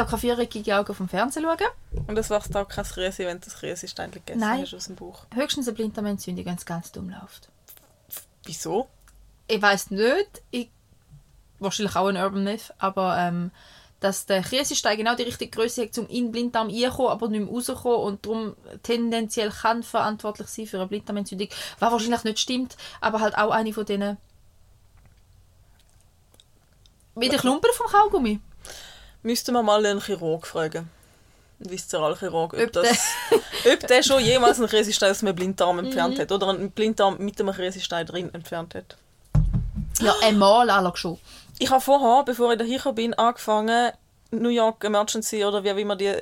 auch keine viereckige Augen vom Fernsehen schauen. Und das wächst auch kein Rüsi, wenn du das Rüsi-Stein gegessen Nein. hast aus dem Bauch. Höchstens eine Blinddarmentzündung, wenn es ganz dumm läuft. Wieso? Ich weiß nicht, ich, wahrscheinlich auch ein Urban Myth, aber ähm, dass der Käsestein genau die richtige Größe hat, um in den Blinddarm reinzukommen, aber nicht mehr rauszukommen und darum tendenziell kann verantwortlich sein für eine Blinddarmentzündung, was wahrscheinlich nicht stimmt, aber halt auch eine von denen wie der Klumpen vom Kaugummi. Müssten wir mal einen Chirurg fragen. Ein Viszeralchirurg, ob, Ob das, ob der schon jemals einen Riesenstein aus einem Blinddarm entfernt hat oder einen Blinddarm mit einem Riesenstein drin entfernt hat. Ja, einmal alle schon. Ich habe vorher, bevor ich daher bin, angefangen, New York Emergency oder wie auch immer die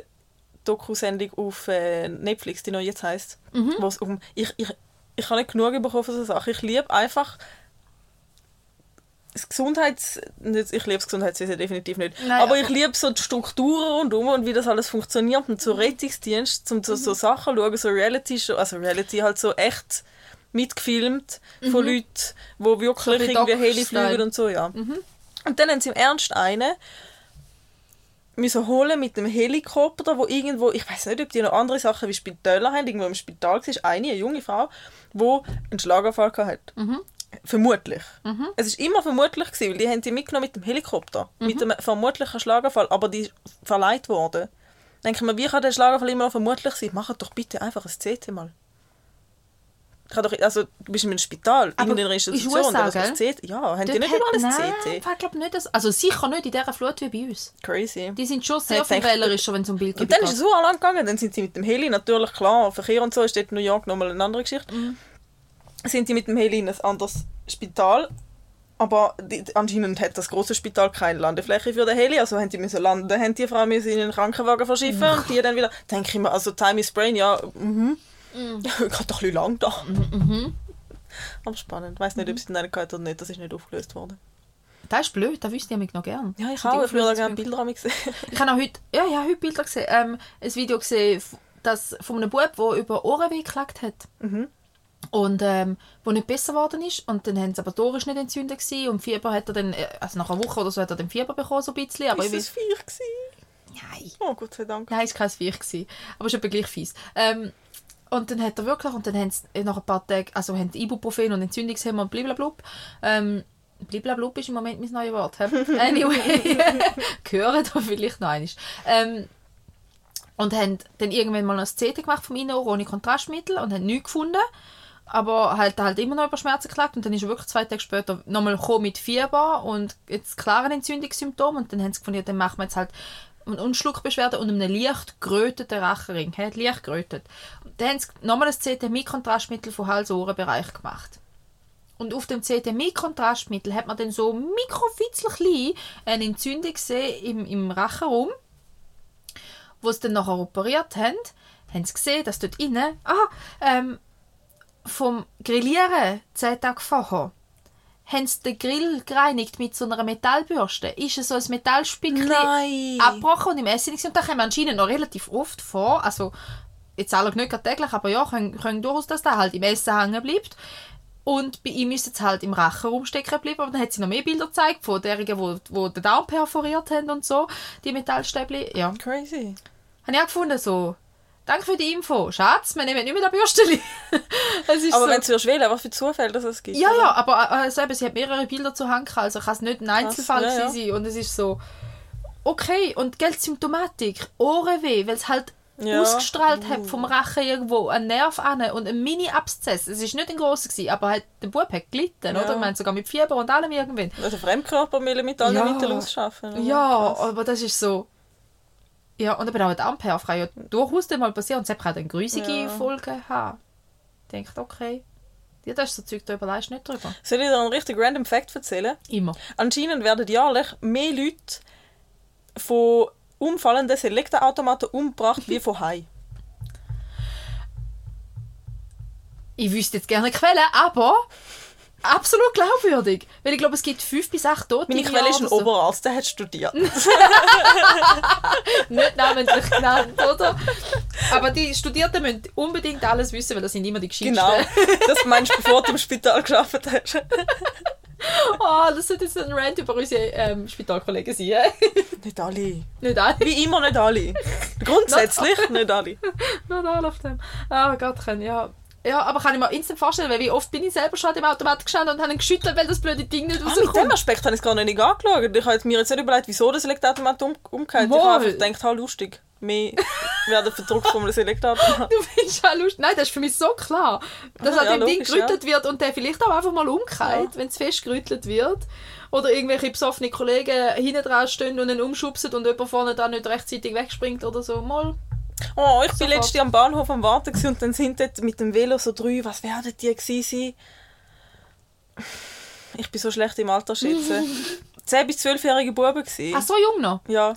Doku-Sendung auf äh, Netflix, die noch jetzt heisst. wo es um, ich, ich, ich habe nicht genug bekommen von so Sachen. Ich liebe einfach das Gesundheits... Ich liebe das Gesundheitswesen definitiv nicht. Nein, aber aber- ich liebe so die Strukturen rundum und wie das alles funktioniert. Und so Rettungsdienst, um so, so Sachen zu schauen, so Reality-Show, also Reality halt so echt mitgefilmt von Leuten, die wirklich wie irgendwie Heli fliegen und so, ja. Und dann haben sie im Ernst einen müssen holen mit dem Helikopter, wo irgendwo, ich weiß nicht, ob die noch andere Sachen wie Spitäler haben, irgendwo im Spital war eine, eine junge Frau, die einen Schlaganfall hatte. Vermutlich. Es ist immer vermutlich gewesen, weil die haben die mitgenommen mit dem Helikopter, mit einem vermutlichen Schlaganfall, aber die verleiht worden. Denke ich mir, wie kann der Schlaganfall immer noch vermutlich sein? Macht doch bitte einfach ein CT mal. Kann doch, also, du bist in einem Spital, Aber in einer Institution, USA, da ist ein CT. Ja, haben die nicht hat- überall ein Nein, CT? ich glaube nicht, dass, also sicher nicht in dieser Flut wie bei uns. Crazy. Die sind schon sehr viel denke- wählerischer, wenn es um Bild Und dann ist es so lang gegangen, dann sind sie mit dem Heli, natürlich klar, Verkehr und so ist dort in New York nochmal eine andere Geschichte, sind sie mit dem Heli in ein anderes Spital, aber die, anscheinend hat das große Spital keine Landefläche für den Heli, also haben die müssen landen, haben die Frau müssen in einen Krankenwagen verschiffen und die dann wieder, denke ich mir, also Time is Brain, ja, mhm, geht doch ein bisschen lang da. Aber spannend, ich weiß nicht, ob es in einer gehört oder nicht, das ist nicht aufgelöst worden. Das ist blöd, das wüsste ich noch gern. Ja, ich Die habe früher gerne Bilder an gesehen. Ich habe auch heute, ja, ja, heute Bilder gesehen, ähm, ein Video gesehen, das von einem Bub, der über Ohrenweh geklagt hat. Und ähm, wo nicht besser geworden ist. Und dann haben sie aber die Ohren nicht entzündet gewesen, und Fieber hat er dann, äh, also nach einer Woche oder so hat er dann Fieber bekommen, so ein bisschen. Aber Ist weiß, Viech gewesen? nein. Oh, Gott sei Dank. Nein, es war kein Viech. gewesen. Aber es ist eben gleich fies. Ähm, und dann hat er wirklich, und dann haben sie nach ein paar Tagen, also haben die Ibuprofen und Entzündungshemmer und bliblablub. Ähm, bliblablub ist im Moment mein neues Wort. Anyway, hören da vielleicht noch eines. Ähm, und haben dann irgendwann mal noch ein CT gemacht vom Innenohr ohne Kontrastmittel und haben nichts gefunden. Aber halt, halt immer noch über Schmerzen geklagt. Und dann ist er wirklich zwei Tage später nochmal mit Fieber und jetzt klaren Entzündungssymptomen. Und dann haben sie gefunden, ja, dann machen wir jetzt halt eine Unschluckbeschwerde und einen leicht geröteten Rachenring. Hat leicht gerötet. Und dann haben sie nochmal das CT mit Kontrastmittel vom Hals-Ohrenbereich gemacht. Und auf dem CT mit Kontrastmittel hat man dann so mikrofitzel eine Entzündung gesehen im, im Rachenraum wo sie dann nachher operiert haben, haben sie gesehen, dass dort innen, ah, ähm, vom Grillieren, zehn Tage vorher, haben sie den Grill gereinigt mit so einer Metallbürste. Ist es so ein Metallstückchen Nein! abgebrochen und im Essen gewesen. Und das kommt anscheinend noch relativ oft vor. Also, jetzt alle nicht täglich, aber ja, können, können durchaus, dass der halt im Essen hängen bleibt. Und bei ihm ist es halt im Rachenraum stecken geblieben. Aber dann hat sie noch mehr Bilder gezeigt von derjenigen, wo, wo den Darm perforiert haben und so, die Metallstäbchen. Ja. Crazy. Habe ich auch gefunden, so. Danke für die Info. Schatz, wir nehmen nicht mehr das Bürstchen. Aber so. wenn du wählen was für Zufälle dass es gibt. Ja, oder? ja, aber äh, eben, sie hat mehrere Bilder zu Hand gehabt, also kann es nicht ein Einzelfall ja, ja. sein. Und es ist so, okay, und Geld Symptomatik, Ohrenweh, weil es halt Ja. ausgestrahlt hat vom Rachen irgendwo, ein Nerv an und ein Mini-Abszess. Es ist nicht ein grosser gewesen, aber halt, der Bub hat gelitten, Ja. oder? Ich meine, sogar mit Fieber und allem irgendwann. Also Fremdkörper mit allen Ja. Mitteln ausschaffen. Ja, aber das ist so. Ja, und eben auch die Ampere kann ja durchaus mal passieren. Und es kann dann grusige Ja. Folgen haben. Denkt, okay. Ja, das ist so Zeug, da überleist nicht drüber. Soll ich dir einen richtig random Fact erzählen? Immer. Anscheinend werden jährlich mehr Leute von umfallenden Selektorautomaten umgebracht wie von Haien. Ich wüsste jetzt gerne Quellen, aber absolut glaubwürdig. Weil ich glaube, es gibt fünf bis acht Tote Meine Quelle ist ein so. Oberarzt, der hat studiert. Nicht namentlich genannt, oder? Aber die Studierten müssen unbedingt alles wissen, weil das sind immer die Geschichten. genau. Das meinst du, bevor du im Spital geschafft hast. Ah, das sollte jetzt ein Rant über unsere ähm, Spitalkollegen sein. Nicht alle. Nicht alle. Wie immer nicht alle. Grundsätzlich nicht alle. Not all of them. Ah Gott, ja. Ja, aber kann ich mir instant vorstellen, weil wie oft bin ich selber schon an dem Automat gestanden und habe ihn geschüttelt, weil das blöde Ding nicht Ah, mit dem rauskommt. Aspekt habe ich es gar nicht angeschaut. Ich habe mir jetzt nicht überlegt, wieso das Elektroautomat um, umgeht. Ich Wohl. habe einfach gedacht, ha, lustig. Wir werden verdruckt von einem Elektroautomat. Du findest ja lustig. Nein, das ist für mich so klar. Dass Ah, an ja, dem Ding logisch, gerüttelt wird und der vielleicht auch einfach mal umkehrt, Ja. wenn es fest gerüttelt wird. Oder irgendwelche besoffene Kollegen hinten dran stehen und ihn umschubsen und jemand vorne da nicht rechtzeitig wegspringt oder so. Mal. Oh, ich bin Sofort. letztens am Bahnhof am Warten gewesen und dann sind dort mit dem Velo so drei, was werden die gewesen sein? Ich bin so schlecht im Alter schätzen. 10- bis 12-jährige Buben gewesen. Ah, so jung noch? Ja,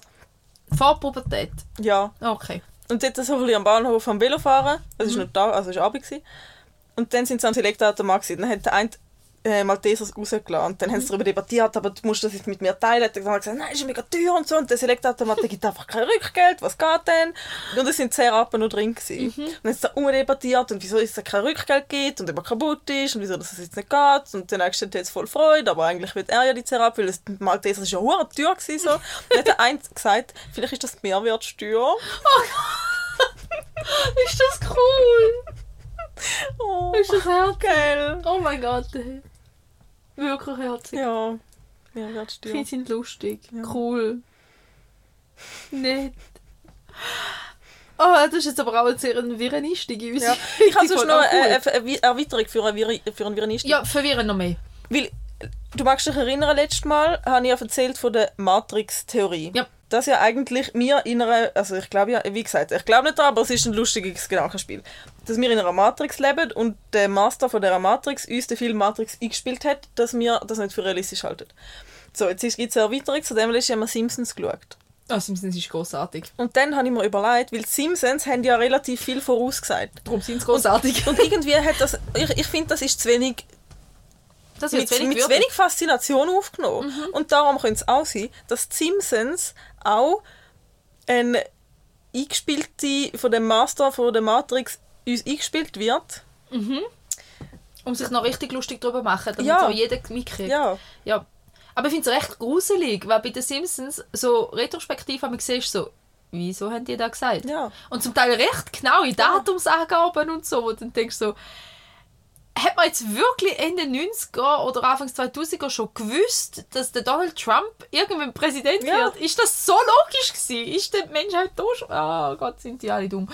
Vor Pubertät? ja. Okay. Und dort so ein bisschen am Bahnhof am Velo fahren. Es Mhm. ist noch da, also war Abend. gewesen. Und dann sind sie am Elektroautomat gewesen. Dann hat der eine äh, Maltesers rausgelassen. Und dann haben sie darüber debattiert, aber du musst das jetzt mit mir teilen. Dann haben sie gesagt, nein, ist mega teuer und so. Und der gibt einfach kein Rückgeld. Was geht denn? Und es sind 10 Rappen noch drin gewesen. Und dann haben sie da umdebattiert und wieso es da kein Rückgeld gibt und immer kaputt ist und wieso das jetzt nicht geht. Und der nächste hat jetzt voll Freude, aber eigentlich will er ja die 10 Rappen, weil das Malteser ist ja hure teuer gewesen. So. Und dann hat der eine gesagt, vielleicht ist das die Mehrwertsteuer. Ist das cool? Oh, Ist das herzig? geil. Oh mein Gott. ey. Wirklich herzig. Ja, Ich Mehrwertsteuer. finde sie lustig. Ja. Cool. Nett. Oh, das ist jetzt aber auch ein sehr wirren Einstieg in Ja. Ich habe sonst noch Ah, cool. eine, eine Erweiterung für eine, Vir für eine Virenisten. Ja, verwirren noch mehr. Weil, du magst dich erinnern, letztes Mal habe ich ja erzählt von der Matrix-Theorie. Ja. Das ja eigentlich mir in einer, also ich glaube ja, wie gesagt, ich glaube nicht daran, aber es ist ein lustiges Gedankenspiel. Dass wir in einer Matrix leben und der Master von dieser Matrix uns den Film Matrix eingespielt hat, dass wir das nicht für realistisch halten. So, jetzt gibt es eine Erweiterung, zu dem haben wir Simpsons geschaut. Oh, Simpsons ist großartig. Und dann habe ich mir überlegt, weil die Simpsons haben ja relativ viel vorausgesagt. Darum sind sie großartig. Und irgendwie hat das, ich, ich finde, das ist zu wenig, Das mit, wenig mit wenig Faszination aufgenommen. Und darum könnte es auch sein, dass die Simpsons auch ein eingespielte von dem Master von der Matrix uns eingespielt wird. Um sich noch richtig lustig drüber zu machen, damit Ja. so jeder mitkriegt. Ja. Ja. Aber ich finde es recht gruselig, weil bei den Simpsons so retrospektiv haben wir gesehen, so, wieso haben die das gesagt? Ja. Und zum Teil recht genaue Datumsangaben und so, wo du dann denkst so, hat man jetzt wirklich Ende 90er oder Anfang 2000er schon gewusst, dass der Donald Trump irgendwann Präsident Ja. wird? Ist das so logisch gewesen? Ist die Menschheit da schon? Oh Gott, sind die alle dumm.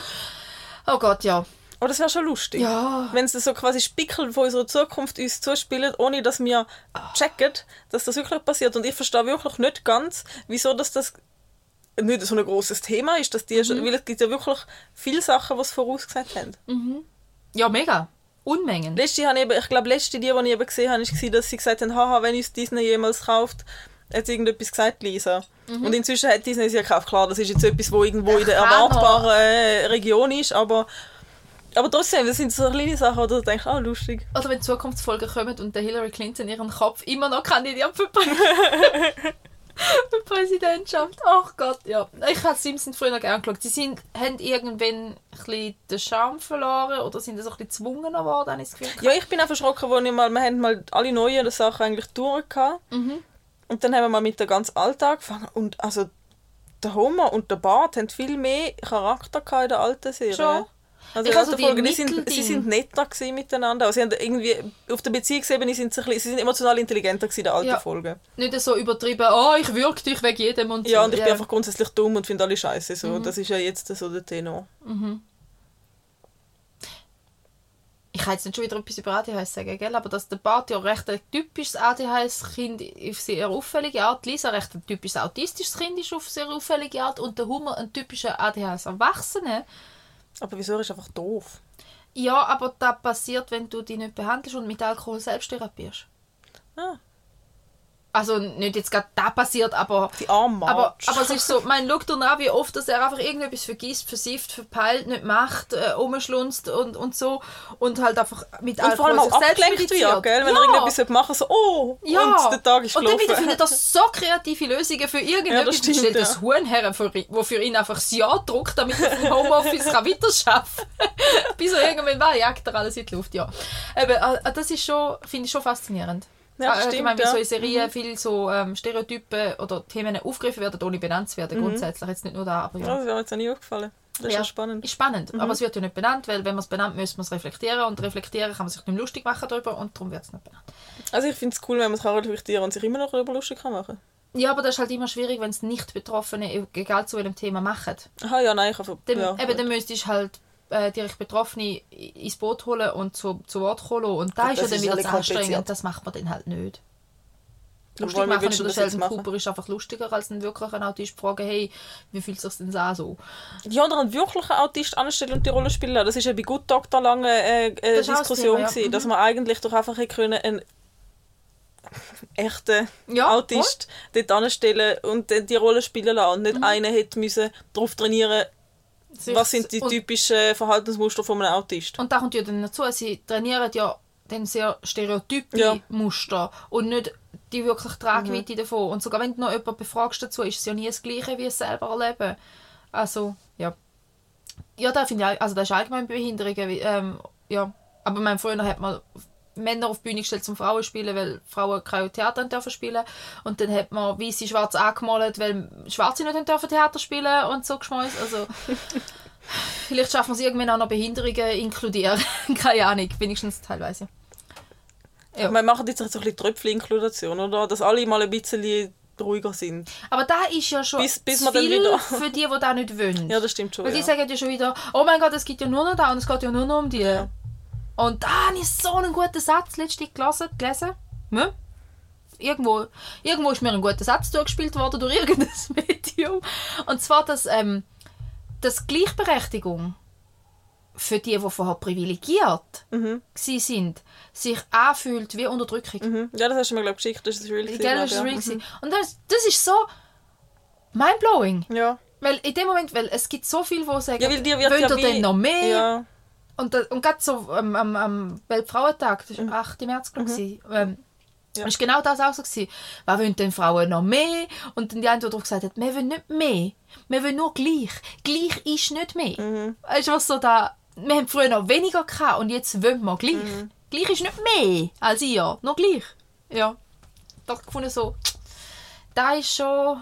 Oh Gott, ja. Aber das wäre schon lustig. Ja. Wenn sie so quasi Spickel von unserer Zukunft uns zuspielen, ohne dass wir checken, dass das wirklich passiert. Und ich verstehe wirklich nicht ganz, wieso dass das nicht so ein großes Thema ist, dass die, Mhm. weil es gibt ja wirklich viele Sachen, die sie vorausgesagt haben. Ja, mega. Unmengen. Letzte habe ich, eben, ich glaube, letzte, die, die ich eben gesehen habe, war, dass sie gesagt haben, haha, wenn uns Disney jemals kauft, hat sie irgendetwas gesagt, Lisa. Und inzwischen hat Disney sie gekauft. Klar, das ist jetzt etwas, wo irgendwo in der erwartbaren äh, Region ist, aber, aber trotzdem, das sind so kleine Sachen, wo du denkst, ah, lustig. Oder wenn Zukunftsfolgen kommen und der Hillary Clinton ihren Kopf immer noch Prä- für Präsidentschaft. Ach Gott, ja. Ich habe Simpsons früher noch gerne geschaut. Sie sind, haben irgendwann ein den Charme verloren oder sind so ein bisschen geworden, habe ich das Gefühl. Ja, ich bin auch verschrocken, wo ich mal, wir haben mal alle neuen Sachen eigentlich durch gehabt. Und dann haben wir mal mit dem ganz Alltag angefangen. Und also, der Homer und der Bart haben viel mehr Charakter in der alten Serie. Schon? Also, Ich also alten die Folgen, die sind, sie sind netter miteinander. Also, sie haben irgendwie, auf der Beziehungsebene sind sie, ein bisschen, sie sind emotional intelligenter in der alten Ja. Folgen. Nicht so übertrieben, oh, ich würge dich wegen jedem und Ja, so. und ich bin einfach grundsätzlich dumm und finde alle scheiße. So. Mhm. Das ist ja jetzt so der Tenor. ich kann jetzt nicht schon wieder etwas über ADHS sagen, gell? aber dass der Bart ja recht ein typisches ADHS-Kind auf sehr auffällige Art, Lisa recht ein typisches autistisches Kind ist auf sehr auffällige Art und der Humor ein typischer ADHS-Erwachsener. Aber wieso er ist einfach doof? Ja, aber das passiert, wenn du dich nicht behandelst und mit Alkohol selbst therapierst. Ah, Also nicht jetzt gerade das passiert, aber... die arme Aber, aber es ist so, mein schau dir an, wie oft dass er einfach irgendetwas vergisst, versifft, verpeilt, nicht macht, äh, umschlunzt und, und so. Und halt einfach mit und vor allem auch selbst abgelenkt wird, gell? Wenn ja. er irgendetwas machen so, oh, Ja. und der Tag ist Und dann wieder gelaufen. findet er so kreative Lösungen für Ja, irgendetwas. das stimmt, stellt ja. das Huhn her, wo für ihn einfach das Ja druckt, damit er vom Homeoffice kann weiterarbeiten kann. Bis er irgendwann war, jagt er alles in die Luft, ja. Eben, äh, das ist schon, finde ich schon faszinierend. Ja, Äh, stimmt, ich meine, wie ja. so in Serien viel so ähm, Stereotypen oder Themen aufgegriffen werden, ohne benannt zu werden, grundsätzlich. Jetzt nicht nur da, aber Ja, ja. das wäre mir jetzt auch nie aufgefallen. Das ist ja, spannend. Ist spannend, aber es wird ja nicht benannt, weil wenn man es benannt, müsste man es reflektieren und reflektieren kann man sich nicht lustig machen darüber und darum wird es nicht benannt. Also ich finde es cool, wenn man es reflektieren und sich immer noch darüber lustig kann machen Ja, aber das ist halt immer schwierig, wenn es nicht Betroffene, egal zu welchem Thema, machen. Aha, ja, nein, ich habe... Dann, Ja, eben, dann müsstest du halt äh, direkt Betroffene ins Boot holen und zu, zu Wort holen und da ist ja das dann ist wieder zu anstrengend. Das macht man dann halt nicht. Lustig machen über Sheldon machen? Cooper ist einfach lustiger, als einen wirklichen Autist fragen, hey, wie fühlt es sich denn an so? Ja, oder einen wirklichen Autist anstellen und die Rolle spielen lassen. Das war ja bei Good Doctor lange äh, äh, Das ist auch das Diskussion, Thema, ja. Mhm. dass man eigentlich doch einfach können einen echten Ja, Autist dort anstellen und die Rolle spielen lassen. Und nicht einen hätte müssen darauf trainieren Sich- was sind die typischen Verhaltensmuster von einem Autist. und da kommt ja dann dazu, sie trainieren ja dann sehr stereotype Ja. Muster und nicht die wirklich Tragweite davon. Und sogar wenn du noch jemanden befragst dazu, ist es ja nie das Gleiche, wie es selber erleben. Also, ja. Ja, da finde ich, also das ist allgemein Behinderungen, ähm, ja. Aber mein früher hat man Männer auf die Bühne gestellt zum Frauen spielen, weil Frauen kein Theater dürfen spielen und dann hat man weiße schwarz angemalt, weil Schwarze nicht dürfen Theater spielen und so geschmeiß. Also vielleicht schaffen wir es irgendwann auch noch Behinderungen inkludieren. Keine Ahnung, wenigstens teilweise. Ja. Wir machen jetzt so ein bisschen Tröpfchen-Inklusion, oder? Dass alle mal ein bisschen ruhiger sind. Aber da ist ja schon Bis- bis viel wieder- für die, die das nicht wollen. Ja, das stimmt schon. Weil die Ja. sagen ja schon wieder, oh mein Gott, es gibt ja nur noch da und es geht ja nur noch um die. Und da habe ich so einen guten Satz letztens gelesen. gelesen. Ja? Irgendwo, irgendwo ist mir ein guter Satz zugespielt worden durch irgendein Medium. Und zwar, dass, ähm, dass Gleichberechtigung für die, die vorher privilegiert Mhm. sind, sich anfühlt wie Unterdrückung. Mhm. Ja, das hast du mir, glaube ich, geschickt. Das ist real. glaub das ist ja. real gewesen. Und das, das ist so mindblowing. Mhm. Ja. Weil in dem Moment, weil es gibt so viel, wo sagen, Ja, weil dir wird ja denn noch mehr? Ja. Und, da- und gerade so am, am, am Weltfrauentag, das war 8. März, glaube ich, ähm, Mhm. Ja. ist genau das auch so gewesen. Was wollen denn Frauen noch mehr? Und dann die eine, die darauf gesagt hat, wir wollen nicht mehr. Wir wollen nur gleich. Gleich ist nicht mehr. Mhm. Weißt du, was so da... Wir haben früher noch weniger gehabt und jetzt wollen wir gleich. Mhm. Gleich ist nicht mehr als ihr. Nur gleich. Ja. Da gefunden so... Da ist schon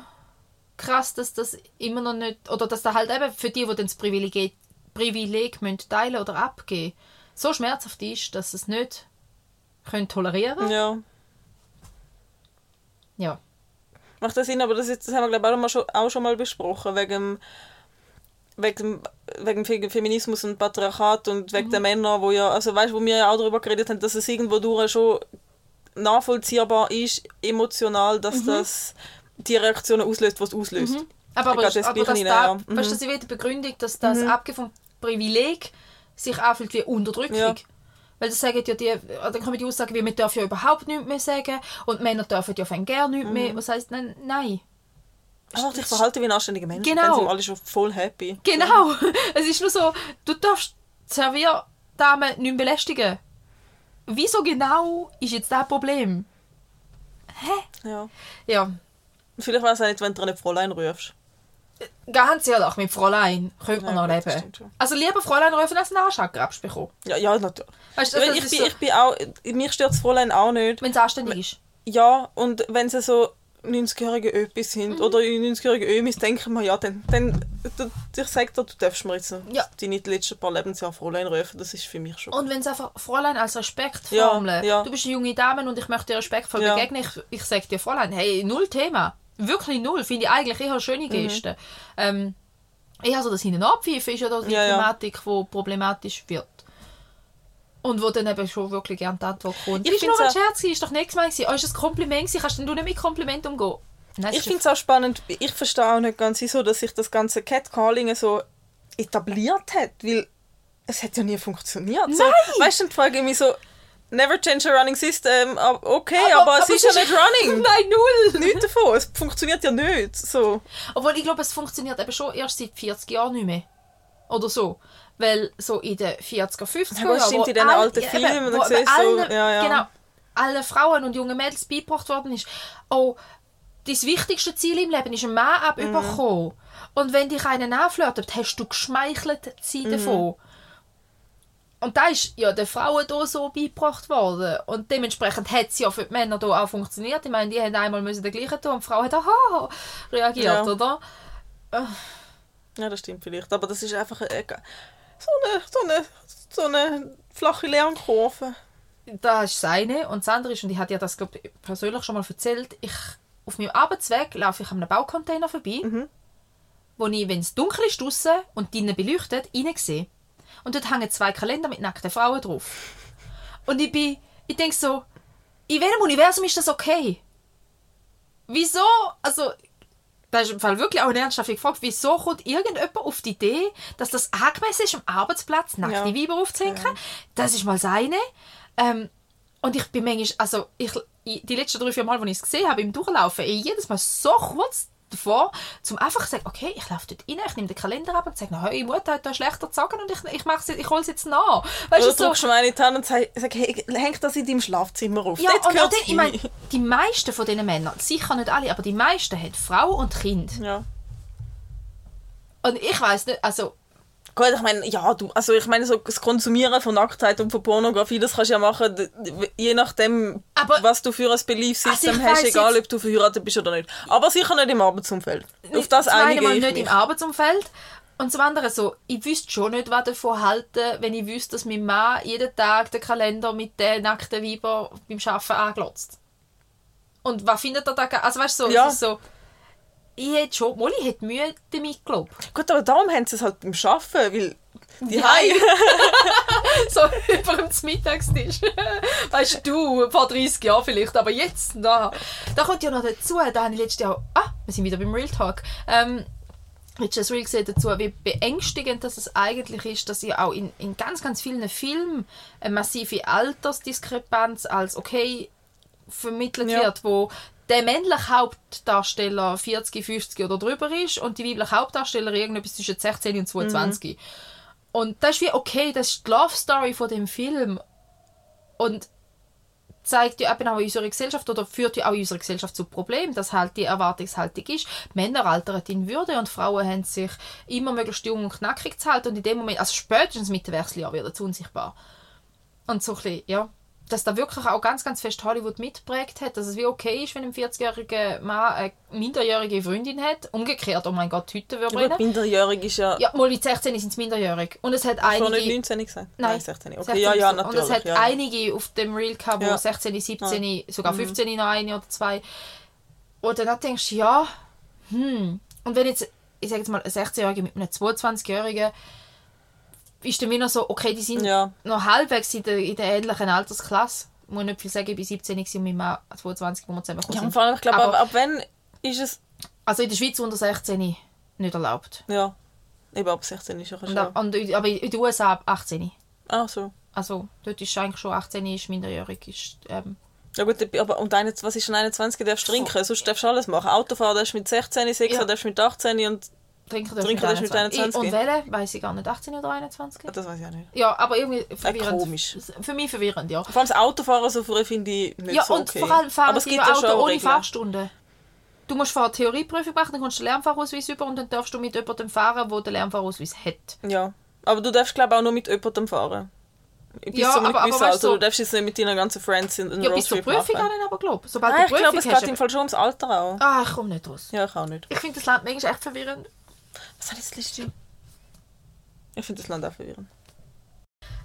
krass, dass das immer noch nicht... Oder dass da halt eben für die, die dann das Privileg, Privileg müssen teilen oder abgeben, so schmerzhaft ist, dass sie es nicht können tolerieren ja. Ja. Macht das Sinn, aber das, ist, das haben wir, glaube ich, auch, schon, auch schon mal besprochen, wegen wegen, wegen Feminismus und Patriarchat und wegen Mhm. der Männer, wo ja, also weißt, wo wir ja auch darüber geredet haben, dass es irgendwo durch schon nachvollziehbar ist, emotional, dass Mhm. das die Reaktionen auslöst, was es auslöst. Aber, aber, Gerade das aber dass rein, da, ja. Mhm. weißt du, sie wieder Begründung, dass das abgeben vom Privileg sich anfühlt wie Unterdrückung. Ja. Weil das sagen ja die, dann kommen die Aussagen wie, wir dürfen ja überhaupt nichts mehr sagen und Männer dürfen ja von gern nichts Mhm. mehr. Was heisst nein? Nein. Einfach dich verhalten wie ein anständiger Mensch. Genau. Dann sind alle schon voll happy. Genau. Es ist nur so, du darfst die Servierdame nicht belästigen. Wieso genau ist jetzt das Problem? Ja. Ja, Vielleicht wäre es auch nicht, wenn du eine Fräulein rufst. Ganz ehrlich, mit Fräulein könnte man Ja, noch leben. stimmt. Also lieber Fräulein rufen als Arschhacker bekommen. Ja, ja, natürlich. Weißt das ich, bin, so, ich bin auch, mich stört das Fräulein auch nicht. wenn es anständig ist. Ja, und wenn sie so 90-jährige Öpis sind Mhm. oder 90-jährige Ömis, denken wir, ja, dann, dann du, ich sag dir, du darfst mir jetzt Ja. deine letzten paar Lebensjahre Fräulein rufen, das ist für mich schon. Und wenn es einfach Fräulein als Respektformel, Ja, ja. du bist eine junge Dame und ich möchte dir respektvoll begegnen, ich, ich sage dir Fräulein, hey, null Thema. Wirklich null. Finde ich eigentlich eher eine Mhm. schöne Geste. Ähm, eher so das Hin- und Abpfeifen ist ja da die Ja, ja. Thematik, die problematisch wird. Und wo dann eben schon wirklich gerne die Antwort kommt. Ich ist nur ein Scherz, gewesen, ist doch nicht gemeint gewesen. Oh, ist das ein Kompliment gewesen? Kannst denn du nicht mit Kompliment umgehen? Nein, ich finde es auch spannend, ich verstehe auch nicht ganz, wieso, dass sich das ganze Catcalling so etabliert hat, weil es hat ja nie funktioniert. So, weißt du, dann frage ich mich so, never change a running system, okay, aber, es ist ja nicht running. Nein, null! Nichts davon, es funktioniert ja nicht. So. Obwohl, ich glaube, es funktioniert eben schon erst seit 40 Jahren nicht mehr. Oder so. Weil so in den 40er, 50er Ja, aber es Jahren, stimmt, wo in all- alten ja, Filmen, eben, wo siehst so, ja, ja. Genau, allen Frauen und jungen Mädels beigebracht worden ist, oh, dein wichtigste Ziel im Leben ist, einen Mann Mhm. abzubekommen. Und wenn dich einen anflirtet, hast du geschmeichelt sie Mhm. davon. Und da ist ja den Frauen hier so beigebracht worden. Und dementsprechend hat es ja für die Männer hier auch funktioniert. Ich meine, die haben einmal müssen den gleichen tun und die Frau hat aha reagiert, Ja. oder? Ja, das stimmt vielleicht. Aber das ist einfach eine, so, eine, so, eine, so eine flache Lernkurve. Das ist das eine. Und das andere ist, und ich hatte ja das glaub, ich, persönlich schon mal erzählt, ich, auf meinem Arbeitsweg laufe ich an einem Baucontainer vorbei, wo ich, wenn es dunkel ist draussen und drinnen beleuchtet, reinsehe. Und dort hängen zwei Kalender mit nackten Frauen drauf. Und ich bin, ich denke so, in welchem Universum ist das okay? Wieso? Also, das ist im Fall wirklich auch eine ernsthafte Frage. Wieso kommt irgendjemand auf die Idee, dass das angemessen ist, am Arbeitsplatz nackte Ja. Weiber aufzuhängen? Das ist mal das eine. Ähm, und ich bin manchmal, also ich, die letzten drei, vier Mal, als ich es gesehen habe, im Durchlaufen, ich jedes Mal so kurz davor, um einfach zu sagen, okay, ich laufe dort rein, ich nehme den Kalender ab und sage, hey, Mutter hat da schlechter gezogen und ich, ich, mach's ich hole es jetzt nach. Weißt Oder du, so, drückst du mir eine Hand und sag, sag hey, häng das in deinem Schlafzimmer auf. ja, Dort und dann, ich meine, die meisten von diesen Männern, sicher nicht alle, aber die meisten haben Frau und Kind. Ja. Und ich weiß nicht, also, Gut, ich meine, ja, du, also ich meine, so das Konsumieren von Nacktheit und von Pornografie, das kannst du ja machen, je nachdem, Aber- was du für ein Beliefsystem Also hast, egal ob du verheiratet bist oder nicht. Aber sicher nicht im Arbeitsumfeld. Auf das einige mal ich nicht mich. im Arbeitsumfeld und zum anderen so, ich wüsste schon nicht, was davon halten, wenn ich wüsste, dass mein Mann jeden Tag den Kalender mit den nackten Weibern beim Arbeiten anglotzt. Und was findet er da? Also weißt du, so, Ja. es ist so ich hätte schon, Molly hätte Mühe damit, glaube Gut, aber darum haben sie es halt beim Arbeiten, weil die Ja. So über dem Mittagstisch. weißt du, vor 30 Jahren vielleicht, aber jetzt, na. Da kommt ja noch dazu, da habe ich letztes Jahr, ah, wir sind wieder beim Real Talk, ähm, letztes Real gesehen dazu, wie beängstigend dass es eigentlich ist, dass ja auch in, in ganz, ganz vielen Filmen eine massive Altersdiskrepanz als okay vermittelt Ja. wird, wo der männliche Hauptdarsteller 40, 50 oder drüber ist und die weibliche Hauptdarstellerin irgendetwas zwischen 16 und 22. Und das ist wie, okay, das ist die Love Story von dem Film. Und zeigt ja eben auch in unserer Gesellschaft oder führt ja auch in unserer Gesellschaft zu Problemen, dass halt die Erwartungshaltung ist, Männer altern in Würde und Frauen haben sich immer möglichst jung und knackig zu halten und in dem Moment, also spätestens mit dem Wechseljahr wird es unsichtbar. Und so ein bisschen, ja, dass da wirklich auch ganz, ganz fest Hollywood mitprägt hat, dass es wie okay ist, wenn ein 40-jähriger Mann eine minderjährige Freundin hat. Umgekehrt, oh mein Gott, heute würde Ja, man minderjährig ist ja, Ja, mal mit 16 sind sie minderjährig. Und es hat schon nicht einige... 19 gesagt. Nein, 16. Okay, 16 ja, ja, natürlich. Und es hat ja. einige auf dem Reel gehabt, wo Ja. 16, 17, sogar 15 noch eine oder zwei. Und dann denkst du, ja, hm. Und wenn jetzt, ich sage jetzt mal, ein 16-Jähriger mit einem 22-Jährigen, ist dann wieder so, okay, die sind Ja. noch halbwegs in der, in der ähnlichen Altersklasse. Ich muss nicht viel sagen, ich bin 17 gewesen und mein Mann 22, wo wir zusammengekommen Ja, sind. und vor allem, ich glaube, Aber- ab, ab wann ist es... Also in der Schweiz unter 16 nicht erlaubt. Ja, eben ab 16 ist ja Und, schon. und, aber in den USA ab 18. Ach so. Also dort ist eigentlich schon 18 ist minderjährig. Ist, ähm, Ja gut, aber und eine, was ist denn 21? Du darfst trinken, sonst darfst du alles machen. Autofahren darfst du mit 16, Sechser Ja. darfst du mit 18 und... Trinken Trinken darfst du mit 21. Und wählen, weiß ich gar nicht, 18 oder 21? Das weiß ich auch nicht. Ja, aber irgendwie verwirrend. komisch. Für mich verwirrend, ja. Vor allem das Autofahren so früh finde ich nicht Ja, so und okay. vor allem fahren aber es gibt ja Auto ohne Regeln. Fahrstunde. Du musst vorher Theorieprüfung machen, dann kommst du den Lernfahrausweis über und dann darfst du mit jemandem fahren, der den Lernfahrausweis hat. Ja, aber du darfst glaube ich auch nur mit jemandem fahren. Bis Ja, zu einem aber- aber gewissen weißt Alter. du- darfst jetzt nicht mit deinen ganzen Friends in einen Ja, bis zur Prüfung machen. ich aber glaube Sobald du ich glaube, es geht im Fall schon ums Alter auch. Ah, ich komme nicht raus. Ja, ich auch nicht. Ich finde das Land manchmal echt verwirrend. Was ich das letzte? Ich finde das Land auch verwirrend.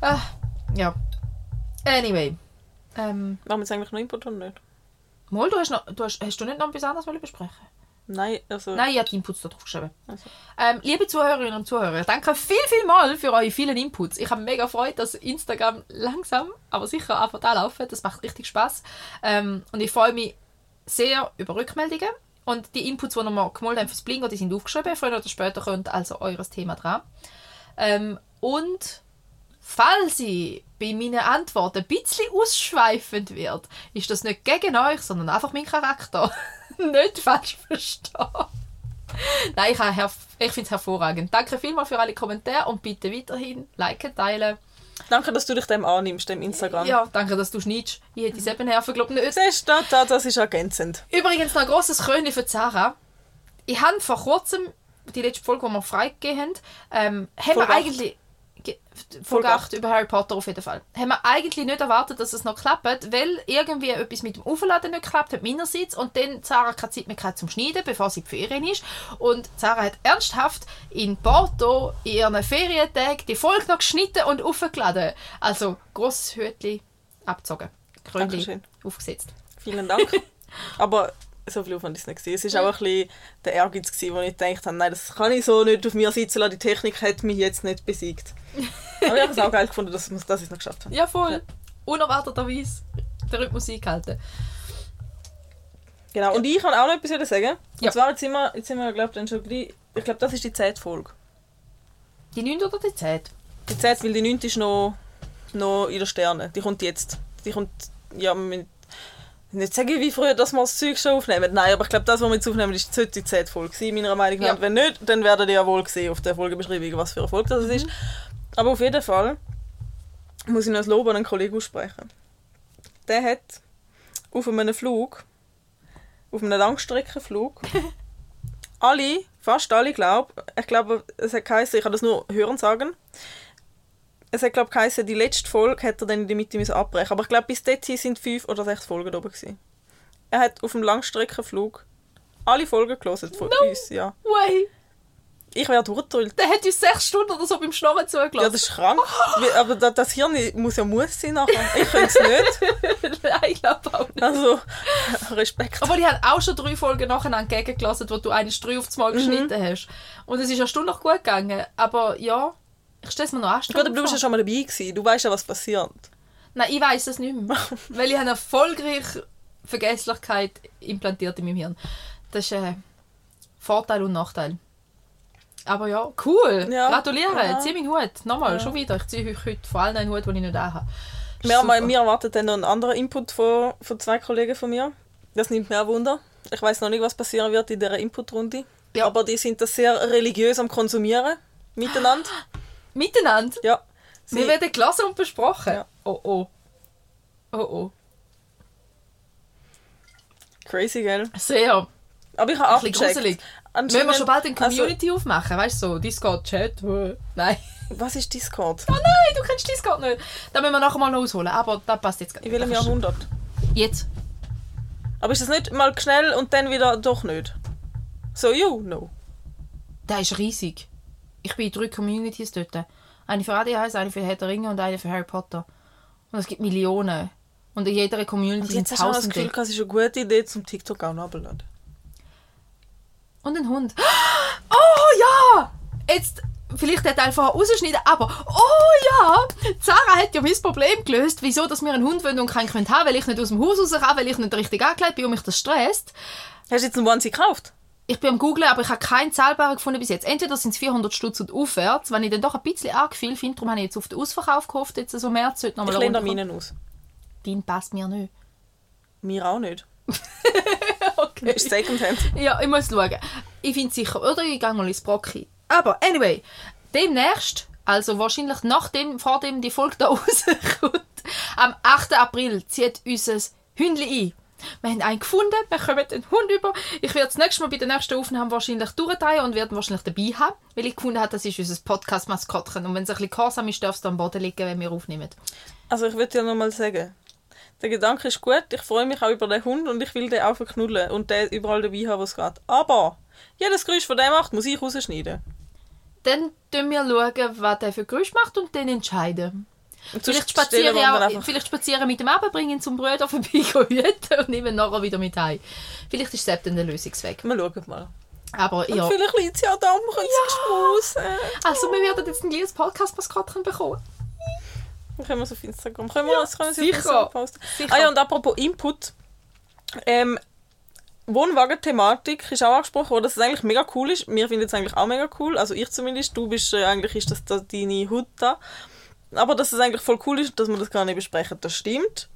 Ah, ja. Anyway. Ähm, Machen wir jetzt eigentlich noch Input oder nicht? Mol, du hast, noch, du hast, hast du nicht noch etwas anderes wollen besprechen Nein, also... Nein, ich habe die Inputs da drauf geschrieben. Also. Ähm, liebe Zuhörerinnen und Zuhörer, danke viel, viel mal für eure vielen Inputs. Ich habe mega Freude, dass Instagram langsam, aber sicher einfach da laufen. Das macht richtig Spaß. Ähm, und ich freue mich sehr über Rückmeldungen. Und die Inputs, die wir gemalt haben fürs Blingo, die sind aufgeschrieben. Früher oder später kommt also eures Thema dran. Ähm, und falls ich bei meinen Antworten ein bisschen ausschweifend wird, ist das nicht gegen euch, sondern einfach mein Charakter. nicht falsch verstehen. Nein, ich, ich finde es hervorragend. Danke vielmals für alle Kommentare und bitte weiterhin liken, teilen. Danke, dass du dich dem annimmst, dem Instagram. Ja, danke, dass du schneidest. Ich hätte es eben nerven, glaube ich, nicht. Siehst du, da, das ist ergänzend. Übrigens noch ein grosses Krönchen für Sarah. Ich habe vor kurzem, die letzte Folge, die wir freigegeben haben, ähm, haben wir eigentlich... Ge- Folge Folge 8 über Harry Potter auf jeden Fall. Haben wir eigentlich nicht erwartet, dass es noch klappt, weil irgendwie etwas mit dem Aufladen nicht geklappt hat meinerseits und dann Sarah keine Zeit mehr gehabt zum Schneiden, bevor sie in die Ferien ist. Und Sarah hat ernsthaft in Porto in ihren Ferientagen die Folge noch geschnitten und aufgeladen. Also grosses Hütchen abgezogen. Dankeschön. aufgesetzt. Vielen Dank. Aber so viel Aufwand ist es nicht. gewesen. Es war auch ein bisschen der Ehrgeiz, gewesen, wo ich gedacht habe, nein, das kann ich so nicht auf mir sitzen lassen. Die Technik hat mich jetzt nicht besiegt. Aber ich habe es auch geil gefunden, dass, wir- dass ich es noch geschafft habe. Ja, voll. Ja. Unerwarteterweise den Rhythmus eingehalten. Genau. Und ich kann auch noch etwas sagen. Und Ja. zwar, jetzt sind wir, jetzt sind wir glaub, dann schon gleich, ich glaube, das ist die 10. Folge. Die 9 oder die 10? Die 10, weil die 9 ist noch, noch in den Sternen. Die kommt jetzt. Die kommt, ja, mit, nicht sagen, wie früher, dass wir das Zeug schon aufnehmen. Nein, aber ich glaube, das, was wir jetzt aufnehmen, ist die 10. Folge sein, meiner Meinung nach. Ja. Wenn nicht, dann werdet ihr ja wohl sehen auf der Folgebeschreibung, was für eine Folge das ist. Aber auf jeden Fall muss ich noch ein Lob an einen Kollegen aussprechen. Der hat auf einem Flug, auf einem Langstreckenflug, alle, fast alle, glaube ich, glaube, es hat geheißen, ich kann das nur hören sagen, es hat, glaube ich, die letzte Folge hätte er dann in der Mitte müssen abbrechen Aber ich glaube, bis dorthin sind fünf oder sechs Folgen oben gewesen. Er hat auf dem Langstreckenflug alle Folgen gelesen von uns, ja. Way! Ich wäre durchgedrückt. Der hat uns sechs Stunden oder so beim Schnorren zugelassen. Ja, das ist krank. Aber da- das Hirn muss ja muss sein nachher. Ich könnte es nicht. Nein, ich glaube auch nicht. Also, Respekt. Aber ich habe auch schon drei Folgen nacheinander gegengelassen, wo du eine drei auf das Mhm. Mal geschnitten hast. Und es ist eine Stunde noch gut gegangen. Aber ja, ich stelle es mir noch Gut, anstrengend aber du bist ja schon mal dabei gewesen. Du weißt ja, was passiert. Nein, ich weiß es nicht mehr. weil ich habe erfolgreich Vergesslichkeit implantiert in meinem Hirn. Das ist ein Vorteil und Nachteil. Aber ja, cool. Ja. Gratuliere. Ja. Zieh meinen Hut. Nochmal, Ja. schon wieder. Ich ziehe euch heute vor allem einen Hut, den ich nicht habe. Wir, Super. wir erwarten dann noch einen anderen Input von, von zwei Kollegen von mir. Das nimmt mir auch Wunder. Ich weiß noch nicht, was passieren wird in dieser Inputrunde. Ja. Aber die sind das sehr religiös am Konsumieren. Miteinander. Miteinander. Ja. Wir Sie, werden gelesen und besprochen. Ja. Oh oh. Oh oh. crazy, gell? Sehr. Aber ich habe abgecheckt. Müssen wir schon bald eine Also, Community aufmachen? Weißt du, so Discord-Chat? Nein. was ist Discord? Oh nein, du kennst Discord nicht. Da müssen wir nachher mal noch ausholen. Aber das passt jetzt gar In welchem Jahrhundert? Jetzt. Aber ist das nicht mal schnell und dann wieder doch nicht? So, you know. Der ist riesig. Ich bin in drei Communities dort. Eine für ADHS, eine für Herr der Ringe und eine für Harry Potter. Und es gibt Millionen. Und in jeder Community Und sind jetzt hast du das Gefühl, Tausende. es ist eine gute Idee, zum TikTok auch runterzuladen. Und ein Hund. Oh ja! Jetzt, vielleicht hat er einfach rausschneiden, aber oh ja! Sarah hat ja mein Problem gelöst, wieso dass wir einen Hund wollen und keinen können haben, weil ich nicht aus dem Haus raus kann, weil ich nicht richtig angekleidet bin und mich das stresst. Hast du jetzt einen Onesie gekauft? Ich bin am googlen, aber ich habe keinen zahlbaren gefunden bis jetzt. Entweder sind es 400 Stutz und aufwärts, wenn ich dann doch ein bisschen angefühlt finde, darum habe ich jetzt auf den Ausverkauf gehofft, jetzt so März sollte noch Ich lehne meinen aus. Dein passt mir nicht. Mir auch nicht. Okay. Ist Secondhand. Ja, ich muss schauen. Ich finde sicher, oder ich gehe mal ins Brocki. Aber, anyway, demnächst, also wahrscheinlich nachdem, vor dem die Folge da rauskommt, am 8. April zieht unser Hündli ein. Wir haben einen gefunden, wir kommen den Hund über. Ich werde das nächste Mal bei der nächsten Aufnahme wahrscheinlich durchdrehen und werde ihn wahrscheinlich dabei haben, weil ich gefunden habe, das ist unser Podcast-Maskottchen. Und wenn es ein bisschen gehorsam ist, darf es da am Boden liegen, wenn wir aufnehmen. Also ich würde dir noch mal sagen, der Gedanke ist gut, ich freue mich auch über den Hund und ich will den auch verknuddeln und den überall dabei haben, wo es geht. Aber jedes Geräusch, von dem macht, muss ich rausschneiden. Dann schauen wir, schauen, was der für Geräusch macht und dann entscheiden. Vielleicht spazieren, dann auch, vielleicht spazieren mit dem Abend, ihn zum Brüder vorbei hüten und nehmen ihn nachher wieder mit heim. Vielleicht ist das dann der Lösungsweg. Wir schauen mal. Aber Und ja, vielleicht liegt es ja da, wir können es schmusen. also wir werden jetzt ein kleines Podcast-Maskottchen bekommen. Dann können wir es auf Instagram. Können wir das können wir sicher. Posten? Sicher. Ah ja, und apropos Input. Ähm, Wohnwagen-Thematik ist auch angesprochen worden, dass es eigentlich mega cool ist. Wir finden es eigentlich auch mega cool. Also ich zumindest. Du bist äh, eigentlich ist das da deine Hut da. Aber dass es eigentlich voll cool ist, dass wir das gar nicht besprechen, das stimmt.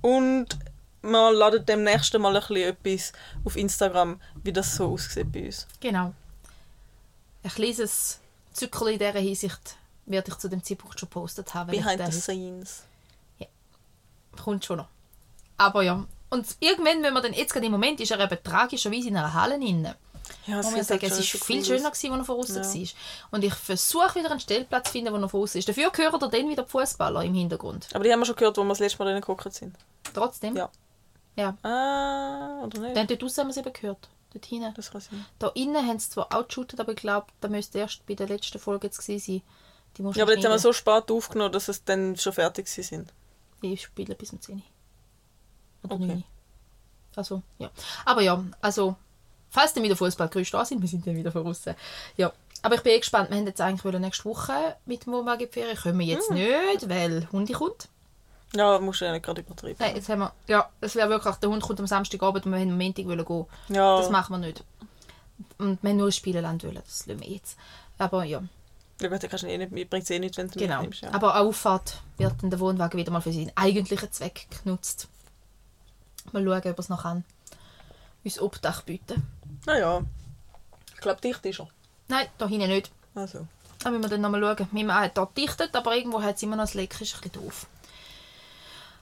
Und wir laden demnächst mal ein bisschen etwas auf Instagram, wie das so aussieht bei uns. Genau. Ein kleines Zückerl in dieser Hinsicht werde ich zu dem Zeitpunkt schon gepostet haben. Behind the scenes. kommt schon noch. Aber ja. Und irgendwann, wenn man dann jetzt gerade im Moment ist er eben tragischerweise in einer Halle inne. Ja, muss man sieht sagen, halt es so viel schöner gewesen, als er von außen Ja. war. Und ich versuche wieder einen Stellplatz zu finden, wo er von außen ist. Dafür gehören da dann wieder die Fußballer im Hintergrund. Aber die haben wir schon gehört, wo wir das letzte Mal drin geguckt sind. Trotzdem. Ja. Ja. Ah, oder nicht? Dann dort draussen haben wir es eben gehört. Dort hinten. Das kann sein. Da innen haben sie zwar auch geshootet, aber ich glaube, da müsste erst bei der letzten Folge jetzt gewesen sein. Die musst Ja, aber jetzt haben wir so spät aufgenommen, dass es dann schon fertig sind. Ich spiele bis um 10 Uhr. Oder Okay. 9 Uhr. Also, ja. Aber ja, also, falls dann wieder Fußballgerüchte da sind, wir sind dann wieder von außen. Ja. Aber ich bin eh gespannt. Wir haben jetzt eigentlich wollen nächste Woche mit dem die Ferien. Können wir jetzt Hm. nicht, weil Hundi kommt. Ja, musst du ja nicht gerade übertreiben. Nein, jetzt haben wir, ja, es wäre wirklich, der Hund kommt am Samstagabend und wir haben am Montag wollen gehen. Ja, Das machen wir nicht. Und wir haben nur ein Spieleland wollen, das lassen wir jetzt. Aber ja, ja gut, dann kannst du eh nicht, bringt es eh nicht, wenn du genau. mitnimmst. Ja. Aber Auffahrt wird dann der Wohnwagen wieder mal für seinen eigentlichen Zweck genutzt. Mal schauen, ob er es noch kann. Uns Obdach bieten. Naja, ich glaube, dicht ist er. Nein, da hinten nicht. Also. Da müssen wir dann nochmal schauen. Mein Mann hat dort dichtet, aber irgendwo hat es immer noch das Leck, ist ein bisschen doof.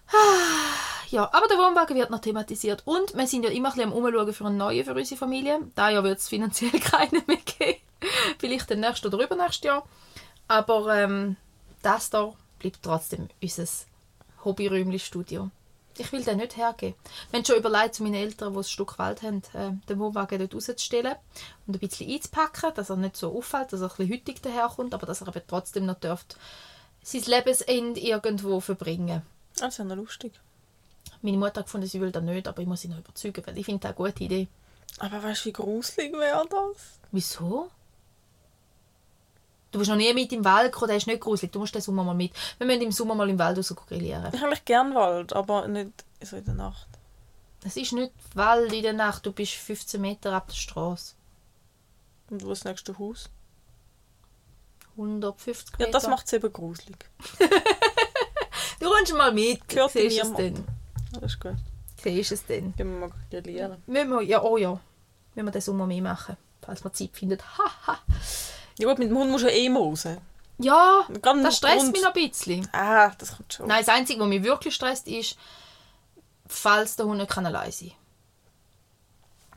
Ah, Ja, aber der Wohnwagen wird noch thematisiert. Und wir sind ja immer ein bisschen am Umschauen für einen neuen für unsere Familie. Da ja wird es finanziell keinen mehr geben. Vielleicht den nächsten oder übernächsten Jahr. Aber ähm, das da bleibt trotzdem unser Hobbyräumli-Studio. Ich will den nicht hergeben. Wir haben schon überlegt, zu meinen Eltern, die ein Stück Wald haben, äh, den Wohnwagen dort rauszustellen und ein bisschen einzupacken, dass er nicht so auffällt, dass er ein bisschen hütig daherkommt, aber dass er eben trotzdem noch dürft sein Lebensende irgendwo verbringen. Das ist ja noch lustig. Meine Mutter hat gefunden, sie will das nicht, aber ich muss sie noch überzeugen, weil ich finde das eine gute Idee. Aber weißt du, wie gruselig wäre das? Wieso? Du bist noch nie mit im Wald gekommen, der ist nicht gruselig. Du musst den Sommer mal mit. Wir müssen im Sommer mal im Wald raus grillieren. Ich habe eigentlich gern Wald, aber nicht so in der Nacht. Es ist nicht Wald in der Nacht, du bist 15 Meter ab der Straße. Und wo ist das nächste Haus? 150 Ja, Meter. das macht es eben gruselig. Du kommst mal mit, Gehört siehst es. Ja, Das ist gut. Siehst es dann. Gehen wir mal grillieren. Müssen wir, ja, oh ja. Müssen wir den Sommer mehr machen, falls man Zeit findet. Haha. Ja gut, mit dem Hund musst du ja eh mal raus. Ja, Gerade das stresst Hund- mich noch ein bisschen. Ah, das kommt schon. Nein, das Einzige, was mich wirklich stresst, ist, falls der Hund nicht kann allein sein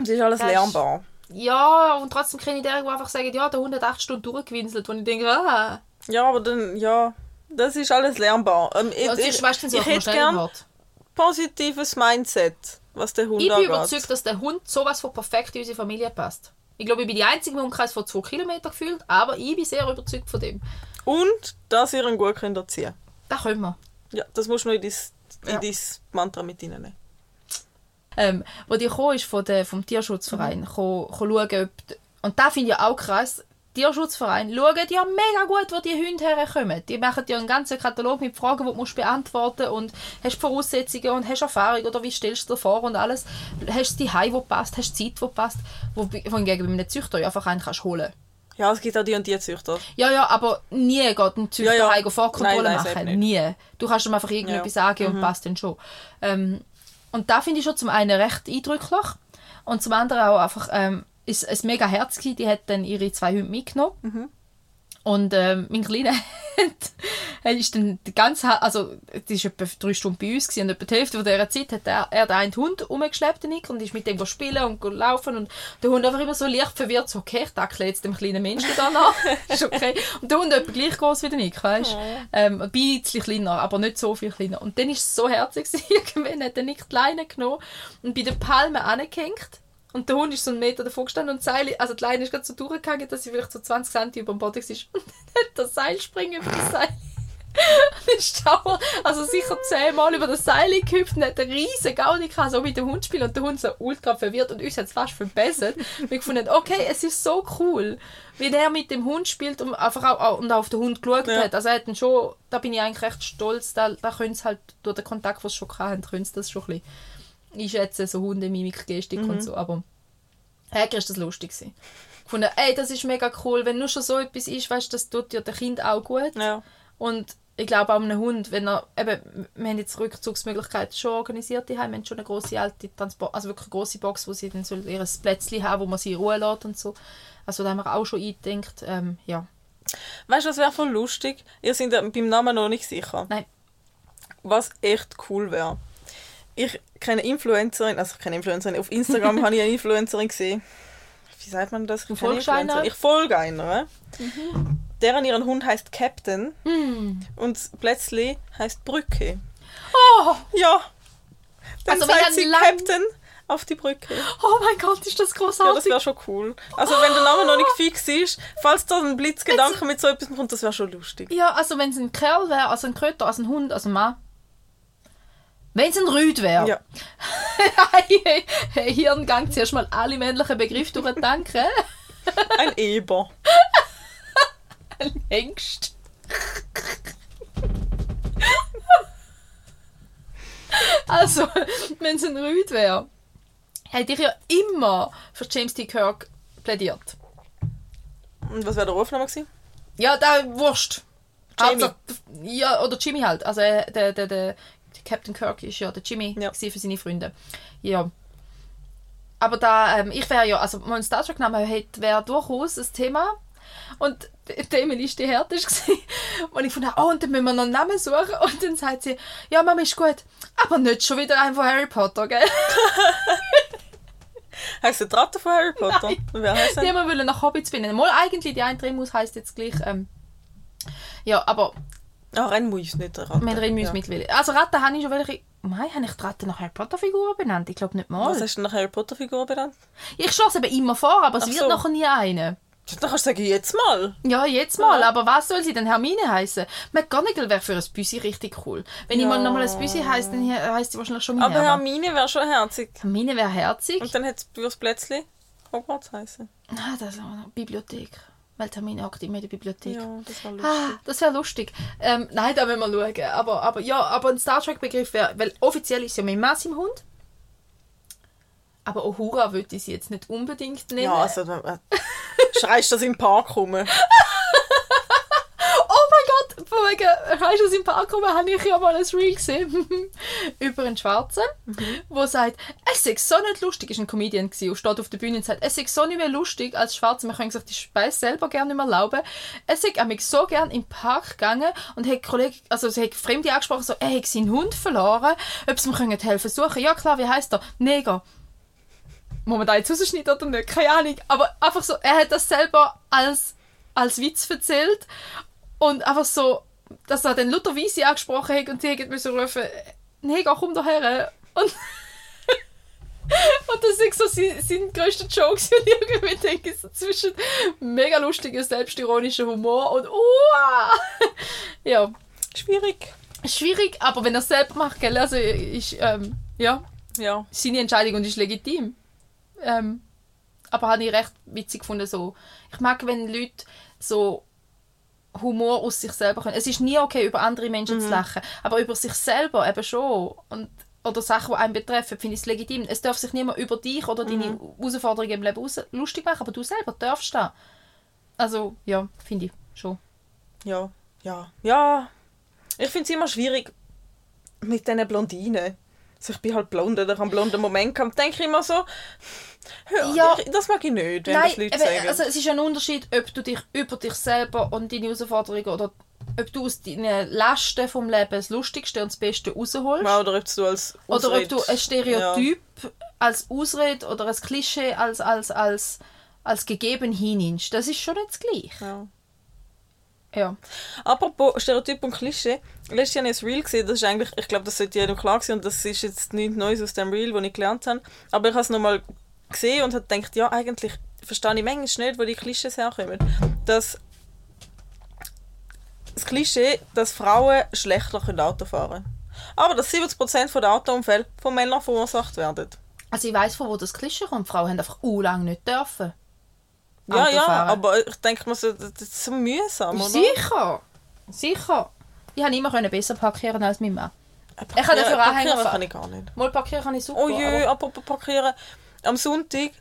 Es ist alles Das ist- lernbar. Ja, und trotzdem kenne ich der, der einfach sagt, ja, der Hund hat acht Stunden durchgewinselt. Und ich denke, ah. Ja, aber dann, ja, das ist alles lernbar. Ähm, ich, Ja, du, ich, so, ich hätte gern positives Mindset, was der Hund Ich bin angeht. überzeugt, dass der Hund sowas von perfekt in unsere Familie passt. Ich glaube, ich bin die Einzige im Umkreis von 2 Kilometern gefühlt, aber ich bin sehr überzeugt von dem. Und, dass ihr ihn gut könnt erziehen Das können wir. Ja, das musst du noch in dein, in Ja. dein Mantra mit reinnehmen. ähm, wo die gekommen ist von der, vom Tierschutzverein, mhm. schauen, ob... Und da finde ich auch krass, Tierschutzverein schauen ja mega gut, wo die Hunde herkommen. Die machen dir einen ganzen Katalog mit Fragen, die du musst beantworten und hast Voraussetzungen und hast Erfahrung oder wie stellst du dir vor und alles. Hast du die Hai, wo passt, hast du Zeit, wo passt, wo hingegen bei einem Züchter ja einfach einen kannst holen. Ja, es gibt auch die und die Züchter. Ja, ja, aber nie geht ein Züchter Ja, ja. Vorkontrolle Nein, nein, machen. Nie. Du kannst ihm einfach irgendetwas sagen und passt dann schon. Ähm, und da finde ich schon zum einen recht eindrücklich und zum anderen auch einfach ähm, ist es mega Herz gewesen. Die hat dann ihre zwei Hunde mitgenommen. Und ähm, mein Kleiner hat, ist dann die ganze, also die war etwa drei Stunden bei uns gewesen, und etwa die Hälfte von dieser Zeit hat er, er den einen Hund umgeschleppt den Nick, und ist mit dem spielen und laufen und der Hund einfach immer so leicht verwirrt, so okay, ich tackle jetzt dem kleinen Menschen da nach, ist okay. Und der Hund etwa gleich groß wie der Nick, weißt ähm, Ein bisschen kleiner, aber nicht so viel kleiner. Und dann ist es so herzig gewesen, irgendwann hat der Nick die Leine genommen und bei den Palmen angehängt und der Hund ist so einen Meter davor gestanden und die Seil, also die Leine ist gerade so durchgegangen, dass sie vielleicht so 20 cm über dem Boden war. Und dann hat das Seil springen über das Seil. Und ist Schauer, also sicher zehnmal über das Seil gehüpft und hat einen riesen Gaudi gehabt, so mit dem Hund spielen und der Hund so ultra verwirrt und uns hat es fast verbessert. Wir gefunden, okay, es ist so cool, wie der mit dem Hund spielt und einfach auch, und auch auf den Hund geschaut Ja. hat. Also er hat ihn schon, da bin ich eigentlich recht stolz, da, da können sie halt durch den Kontakt, den sie schon hatten, können sie das schon ein bisschen einschätzen, so Hunde, Mimik, Gestik und so, aber Häger ist das lustig gewesen. Gefunden, ey, das ist mega cool, wenn nur schon so etwas ist, weißt, das tut dir der Kind auch gut. Ja. Und ich glaube auch einem Hund, wenn er, eben, wir haben jetzt Rückzugsmöglichkeiten schon organisiert, die haben, wir haben schon eine große alte Transport, also wirklich eine große Box, wo sie dann so ihr Plätzchen haben, wo man sie in Ruhe lässt und so. Also da haben wir auch schon eingedenkt, ähm, ja. Weißt du, was wäre voll lustig? Ihr seid ja beim Namen noch nicht sicher. Nein. Was echt cool wäre. Ich kenne Influencerin, also keine Influencerin, auf Instagram habe ich eine Influencerin gesehen. wie sagt man das? Ich folgst einer? Ich folge einer. Deren ihren Hund heißt Captain Hm. und plötzlich heißt Brücke. Oh, Ja. Dann Also, wenn sagt sie Lang- Captain auf die Brücke. oh mein Gott, ist das Ja, das großartig. wäre schon cool. Also wenn der Name noch nicht fix ist, falls da ein Blitzgedanke mit so etwas kommt, das wäre schon lustig. Ja, also wenn es ein Kerl wäre, also ein Kröter, also ein Hund, also ein Mann. Wenn es ein Rüd wäre. Ja. Hirngang zuerst mal alle männlichen Begriffe durchdenken. Ein Eber. ein Hengst. also, wenn es ein Rüd wäre, hätte ich ja immer für James T. Kirk plädiert. Und was wäre der Rufname gewesen? Ja, da Wurst. Jamie. Hauptsache- Ja, oder Jimmy halt. Also äh, der, der, der, der Captain Kirk ist ja der Jimmy Ja. für seine Freunde. Ja. Aber da, ähm, ich wäre ja, also mein Star Trek Name hätte- wäre durchaus ein Thema. Und die Emily ist die härteste. Und ich fand, oh, und dann müssen wir noch einen Namen suchen. Und dann sagt sie, ja, Mama ist gut. Aber nicht schon wieder einen von Harry Potter, gell? Heißt der Ratte von Harry Potter? Nein. Wer heißt Die wir nach Hobbits finden. Mal eigentlich, die eine Remus heisst jetzt gleich, ähm, ja, aber Ah, Renmus ist nicht der Ratte. Wir reden ja. Also Ratten habe ich schon welche... Nein, habe ich die Ratten nach Harry Potter Figuren benannt? Ich glaube nicht mal. Was hast du nach Harry Potter Figur benannt? Ich schlage eben immer vor, aber es Ach wird so. nachher nie eine. Dann kannst du sagen, jetzt mal. Ja, jetzt mal. Ja. Aber was soll sie denn Hermine heißen? McGonagall wäre für ein Büsi richtig cool. Wenn ich Ja. mal nochmal ein Büsi heisst, dann heisst sie wahrscheinlich schon Aber Minerva. Hermine wäre schon herzig. Hermine wäre herzig. Und dann hätte es plötzlich Hogwarts heißen. Ah, das ist auch noch Bibliothek. Weil hockt immer in der Bibliothek. Ja, das war lustig. Ah, das wäre lustig. Ähm, nein, da müssen wir schauen. Aber, aber ja, aber ein Star Trek-Begriff wäre, weil offiziell ist ja mein Mass im Hund. Aber Uhura würde ich sie jetzt nicht unbedingt nennen. Ja, also äh, schreist das im Park rum. Du, aus dem Park rum habe ich ja mal ein Reel gesehen über einen Schwarzen, der sagt, es ist so nicht lustig, ist ein Comedian gewesen, und steht auf der Bühne und sagt, es ist so nicht mehr lustig als Schwarze, wir können sich die Speise selber gerne nicht mehr erlauben. Es ist mich so gern im Park gegangen und hat Kollegen, also sie hat Fremde angesprochen, so, er hat seinen Hund verloren, ob sie mir können helfen suchen. Ja klar, wie heißt er? Neger. Muss man da jetzt rausschneiden oder nicht? Keine Ahnung. Aber einfach so, er hat das selber als, als Witz erzählt. Und einfach so, dass er dann Luther Weisse angesprochen hat und die haben müssen rufen, Neger, komm da her. Und, und das ist so sein, sein grösster Joke. Und irgendwie denke ich so zwischen mega lustiger, selbstironischer Humor und uah. Ja, Schwierig. schwierig, aber wenn er es selber macht, gell, also ist, ähm, ja, Ja. seine Entscheidung und ist legitim. Ähm, aber habe ich recht witzig gefunden. So. Ich mag, wenn Leute so Humor aus sich selber können. Es ist nie okay, über andere Menschen zu lachen, aber über sich selber eben schon. Und, oder Sachen, die einen betreffen, finde ich es legitim. Es darf sich niemand über dich oder deine Herausforderungen im Leben lustig machen, aber du selber darfst das. Also, ja, finde ich schon. Ja. Ja. Ja. Ich finde es immer schwierig mit diesen Blondinen. Also ich bin halt blond oder ich habe einen blonden Moment gehabt. denke ich immer so, ja, Ja. ich, das mag ich nicht, wenn Nein, das Leute eben, sagen. also es ist ein Unterschied, ob du dich über dich selber und deine Herausforderungen oder ob du aus deinen Lasten vom Leben das Lustigste und das Beste rausholst. Ja, oder ob du als Oder ob du ein Stereotyp als Ausrede oder ein Klischee als, als, als, als gegeben hinnimmst. Das ist schon nicht das Gleiche. Ja. Ja. Apropos Stereotyp und Klischee, letztes Jahr habe ich ein Reel gesehen, das ist eigentlich, ich glaube, das sollte jedem klar sein und das ist jetzt nichts Neues aus dem Reel, das ich gelernt habe, aber ich habe es nochmal gesehen und habe gedacht, ja, eigentlich verstehe ich manchmal nicht, wo die Klischees herkommen. Dass das Klischee, dass Frauen schlechter können Auto fahren aber dass 70% der Autounfälle von Männern verursacht werden. Also ich weiss, von wo das Klischee kommt. Frauen haben einfach u lang nicht dürfen. Ja, ja, aber ich denke mir so, das ist so mühsam, oder? Sicher. Sicher. Ich konnte immer besser parkieren als mein Mann. Ich kann dafür Anhänger fahren. kann ich gar nicht. Mal parkieren kann ich super. Oh je, apropos parkieren. Am Sonntag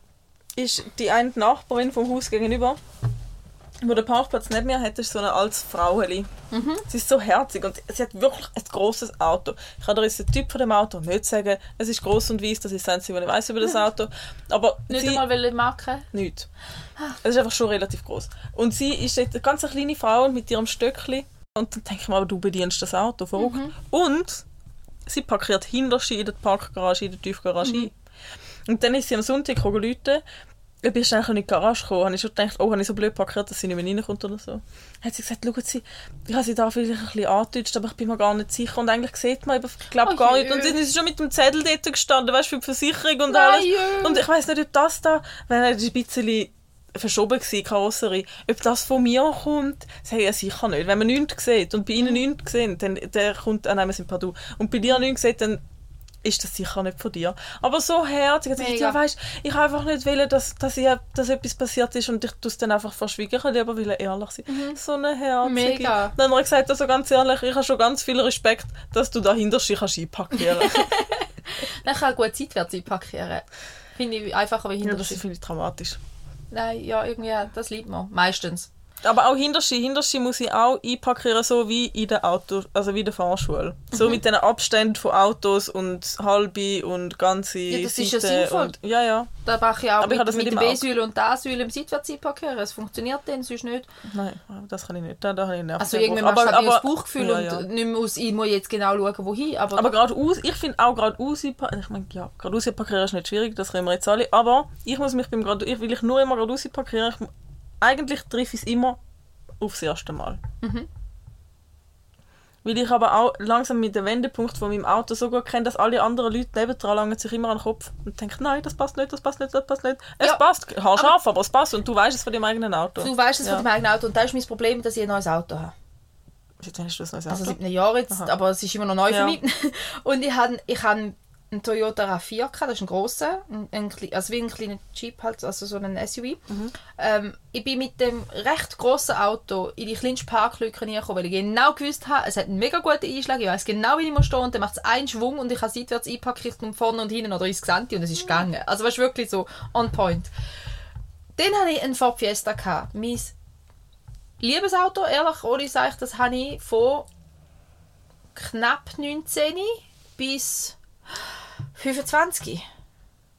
ist die eine Nachbarin vom Haus gegenüber, wo der Parkplatz nicht mehr hat, ist so eine altes Fraueli. Mhm. Sie ist so herzig und sie hat wirklich ein grosses Auto. Ich kann dir jetzt den Typ von dem Auto nicht sagen. Es ist gross und weiß, das ist das Einzige, was ich weiß über das Auto. Aber Nicht sie, einmal welche Marke. nicht. Es ist einfach schon relativ groß. Und sie ist eine ganz kleine Frau mit ihrem Stöckli. Und dann denke ich mir, aber du bedienst das Auto, verrückt. Und sie parkiert hinterste in der Parkgarage, in der Tiefgarage ein. Und dann ist sie am Sonntag gekommen ich bin schnell in die Garage gekommen, habe ich schon gedacht, oh, habe ich so blöd parkiert, dass sie nicht mehr reinkommt oder so. Dann hat sie gesagt, schauen Sie, ich habe sie da vielleicht ein bisschen angedeutscht, aber ich bin mir gar nicht sicher und eigentlich sieht man, ich glaube Oh gar nicht. Und dann ist sie schon mit dem Zettel dort gestanden, weißt du, für die Versicherung und Nein, alles. Und ich weiß nicht, ob das da, wenn er ein bisschen verschoben war, die Karosserie, ob das von mir kommt, sage ich ja sicher nicht. Wenn man nichts sieht und bei ihnen nichts sehen, dann der kommt, ah nein, wir sind Pardon, und bei dir nichts sieht, dann ist das sicher nicht von dir. Aber so herzig, also ich, ja, weißt, ich habe einfach nicht wollen, dass, dass, ich, dass etwas passiert ist und ich tue es dann einfach verschwiegen. Ich wollte aber wollen ehrlich sein. So eine herzige. Mega. Dann hat er gesagt, also ganz ehrlich, ich habe schon ganz viel Respekt, dass du dahinter kannst einparkieren kannst. Dann kann gut seitwärts einparkieren. Finde ich einfacher wie ja, hinter das finde ich dramatisch. Nein, ja, irgendwie, das liebt man. Meistens. Aber auch Hinterschi, Hinterschi muss ich auch einparkieren, so wie in der Auto, also wie in der Fahrschule. So Mhm. mit den Abständen von Autos und halbe und ganze Ja, das ist ja sinnvoll. Und, ja, ja. Da mache ich auch Aber ich habe das mit, mit der. B-Säule und der A-Säule im Seitwärts einparkieren. Es funktioniert dann, sonst nicht. Nein, das kann ich nicht. Da, da habe ich einen Also irgendwann machst du aber, aber, das Bauchgefühl ja, und ja. nicht mehr aus, ich muss jetzt genau schauen, wohin. Aber, Aber gerade aus, ich finde auch gerade aus, ich meine, ja, gerade aus parkieren ist nicht schwierig, das können wir jetzt alle. Aber ich muss mich beim gerade, ich will ich nur immer gerade aus parkieren. Ich, eigentlich treffe ich es immer aufs erste Mal. Mhm. Weil ich aber auch langsam mit dem Wendepunkt von meinem Auto so gut kenne, dass alle anderen Leute nebendran langen sich immer an den Kopf und denken, nein, das passt nicht, das passt nicht, das passt nicht. Es Ja, passt, haarscharf, aber es passt und du weißt es von deinem eigenen Auto. du weißt es ja. von deinem eigenen Auto und das ist mein Problem, dass ich ein neues Auto habe. Jetzt hast du das neues Also Auto. seit einem Jahr jetzt, Aha. aber es ist immer noch neu Ja. für mich. Und ich habe ich hab einen Toyota RAV4 gehabt, das ist ein grosser, ein, ein, also wie ein kleiner Jeep halt, also so ein SUV. Mhm. Ähm, ich bin mit dem recht grossen Auto in die kleinste Parklücke reingekommen, weil ich genau gewusst habe, es hat einen mega guten Einschlag, ich weiß genau, wie ich muss stehen und dann macht es einen Schwung und ich habe seitwärts einparkiert und vorne und hinten noch 30 Cent und es ist gegangen. Also weißt, wirklich so on point. Dann hatte ich einen Ford Fiesta. Gehabt. Mein Liebesauto, ehrlich, ohne sage ich, das habe ich von knapp 19 bis 25.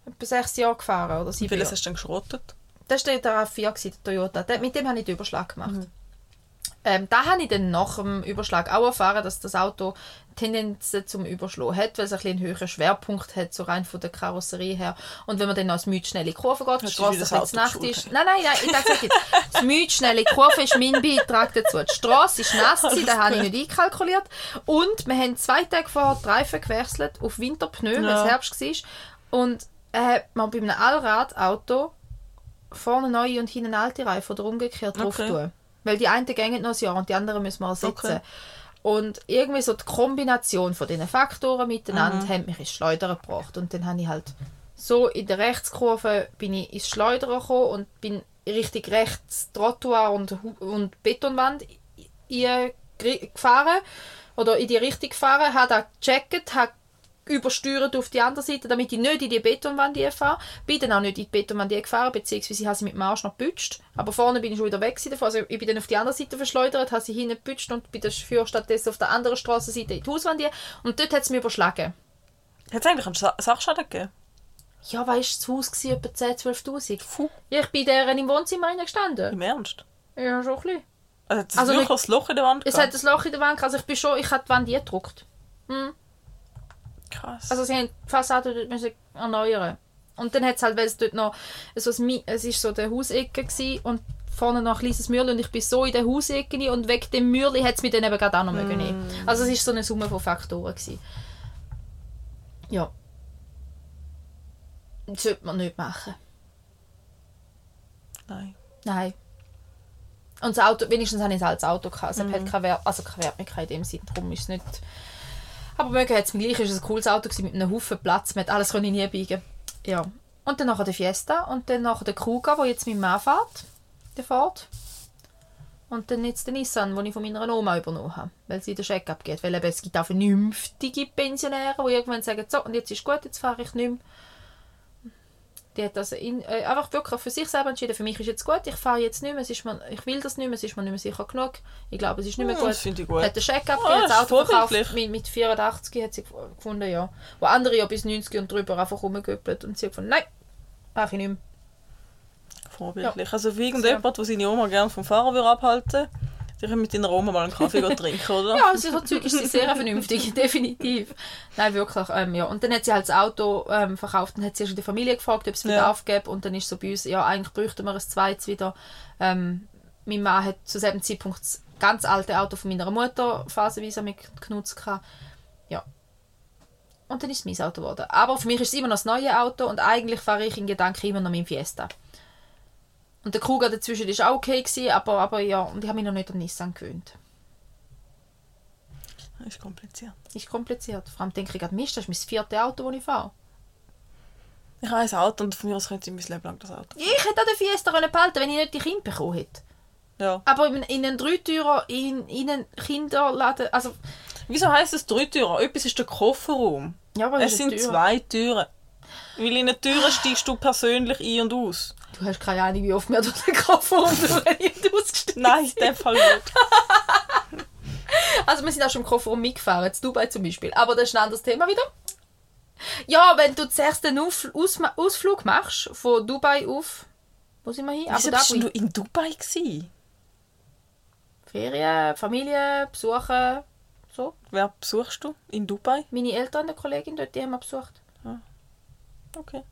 Etwa 6 Jahre gefahren oder Wie 7 vieles Jahre. hast du denn geschrottet? Das war der RAV4, gewesen, der Toyota. Mit dem habe ich den Überschlag gemacht. Ähm, da habe ich dann nach dem Überschlag auch erfahren, dass das Auto Tendenzen zum Überschlagen hat, weil es ein bisschen einen höheren Schwerpunkt hat, so rein von der Karosserie her. Und wenn man dann als Müde schnelle Kurve geht, die Straße das ein bisschen Nacht ist. Nein, nein, nein, ich sage jetzt. Das Müde schnelle Kurve ist mein Beitrag dazu. Die Straße ist nass, gewesen, da habe ich nicht einkalkuliert. Und wir haben zwei Tage vorher die Reifen gewechselt auf Winterpneu, weil Ja. es Herbst war. Und äh, man bei einem Allradauto vorne neue und hinten alte Reifen oder umgekehrt drauf Okay. tun. Weil die einen gehen noch ein Jahr und die anderen müssen wir ersetzen. Okay. Und irgendwie so die Kombination von diesen Faktoren miteinander Mhm. hat mich ins Schleudern gebracht. Und dann habe ich halt so in der Rechtskurve bin ich ins Schleudern gekommen und bin richtig rechts Trottoir und, und Betonwand gefahren oder in die Richtung gefahren, habe da gecheckt, habe übersteuert auf die andere Seite, damit ich nicht in die Betonwand fahre. Bin dann auch nicht in die Betonwand gefahren, beziehungsweise habe sie mit dem Arsch noch geputscht. Aber vorne bin ich schon wieder weg davon. Also ich bin dann auf die andere Seite verschleudert, habe sie hinten geputscht und bin dafür stattdessen auf der anderen Straßenseite in die Hauswand. Und dort hat es mich überschlagen. Hat es eigentlich einen Sa Sachschaden gegeben? Ja, weißt du, das Haus war etwa 10'000, 12'000. Puh. Ja, ich bin deren im Wohnzimmer reingestanden. Im Ernst? Ja, schon ein bisschen. Also hat es Also wirklich ein Loch in der Wand Es gehabt? hat ein Loch in der Wand, gehabt. also ich bin schon, ich habe die Wand gedruckt. Krass. Also sie haben die Fassade dort müssen erneuern. Und dann hat es halt, weil es dort noch, so ein, Mi- es ist so der Hausecke gsi und vorne noch ein kleines Mürli und ich bin so in der Hausecke und wegen dem Mürli hat es mich dann eben gerade auch noch mögen nehmen. Also es ist so eine Summe von Faktoren gsi. Ja. Das sollte man nicht machen. Nein. Nein. Und das Auto, wenigstens habe ich es als Auto gehabt. Es hat keine, Wer also keine Wertmöglichkeit in dem Sinne, darum ist es nicht... Aber mögen hat es gleich, es war ein cooles Auto mit einem Haufen Platz, man hat alles nie biegen. Ja. Und dann nachher der Fiesta und dann nachher der Kuga, wo jetzt mein Mann fährt, der fährt. Und dann jetzt der Nissan, den ich von meiner Oma übernommen habe, weil sie den Scheck abgeht. Weil eben, es gibt auch vernünftige Pensionäre, die irgendwann sagen, so, und jetzt ist gut, jetzt fahre ich nicht mehr. Die hat das in, äh, einfach wirklich für sich selber entschieden, für mich ist jetzt gut, ich fahre jetzt nicht mehr, es ist mir, ich will das nicht mehr, es ist mir nicht mehr sicher genug. Ich glaube, es ist nicht mehr gut. das finde ich gut. Hat Scheck Ah, abgegeben, das Auto verkauft, mit, mit 84 hat sie gef- gefunden, ja. Wo andere ja bis 90 und drüber einfach rumgöppelt und sie hat gefunden, nein, mache ich nicht mehr. Vorbildlich. Also für irgendjemand, der seine Oma gerne vom Fahren würde Wir können mit deiner Oma mal einen Kaffee trinken, oder? Ja, also so Zeug ist sie sehr vernünftig, definitiv. Nein, wirklich. Ähm, ja. Und dann hat sie halt das Auto ähm, verkauft und hat sie in der Familie gefragt, ob es wieder Ja. aufgeben Und dann ist so bei uns, ja, eigentlich bräuchten wir ein zweites wieder. Ähm, mein Mann hat zu diesem Zeitpunkt das ganz alte Auto von meiner Mutter phasenweise mit genutzt. gehabt. Ja. Und dann ist es mein Auto geworden. Aber für mich ist es immer noch das neue Auto und eigentlich fahre ich in Gedanken immer noch mein Fiesta. Und der Kruger dazwischen war auch okay, gewesen, aber, aber ja, und ich habe mich noch nicht an Nissan gewöhnt. Das ist kompliziert. Ist kompliziert. Vor allem denke ich gerade, Mist, das ist mein viertes Auto, das ich fahre. Ich habe ein Auto und von mir aus könnte ich mein Leben lang das Auto. Ich hätte auch den Fiesta können behalten wenn ich nicht die Kinder bekommen hätte. Ja. Aber in, in einen Dreitürer, in, in einen Kinderladen, also... Wieso heisst es drei Türen? Etwas ist der Kofferraum. Ja, aber Es sind Tür. zwei Türen. Weil in eine Tür steigst du persönlich ein und aus. Du hast keine Ahnung, wie oft wir durch den Kofferraum durch und ausgestiegen Nein, in dem Fall nicht. Also wir sind auch schon im Kofferraum mitgefahren, zu Dubai zum Beispiel. Aber das ist ein anderes Thema wieder. Ja, wenn du zuerst den Auf Aus Ausflug machst, von Dubai auf... Wo sind wir hin? Wieso bist du in Dubai gewesen? Ferien, Familie, besuchen, so. Wer besuchst du in Dubai? Meine Eltern, eine Kollegin dort, die haben wir besucht. Okay.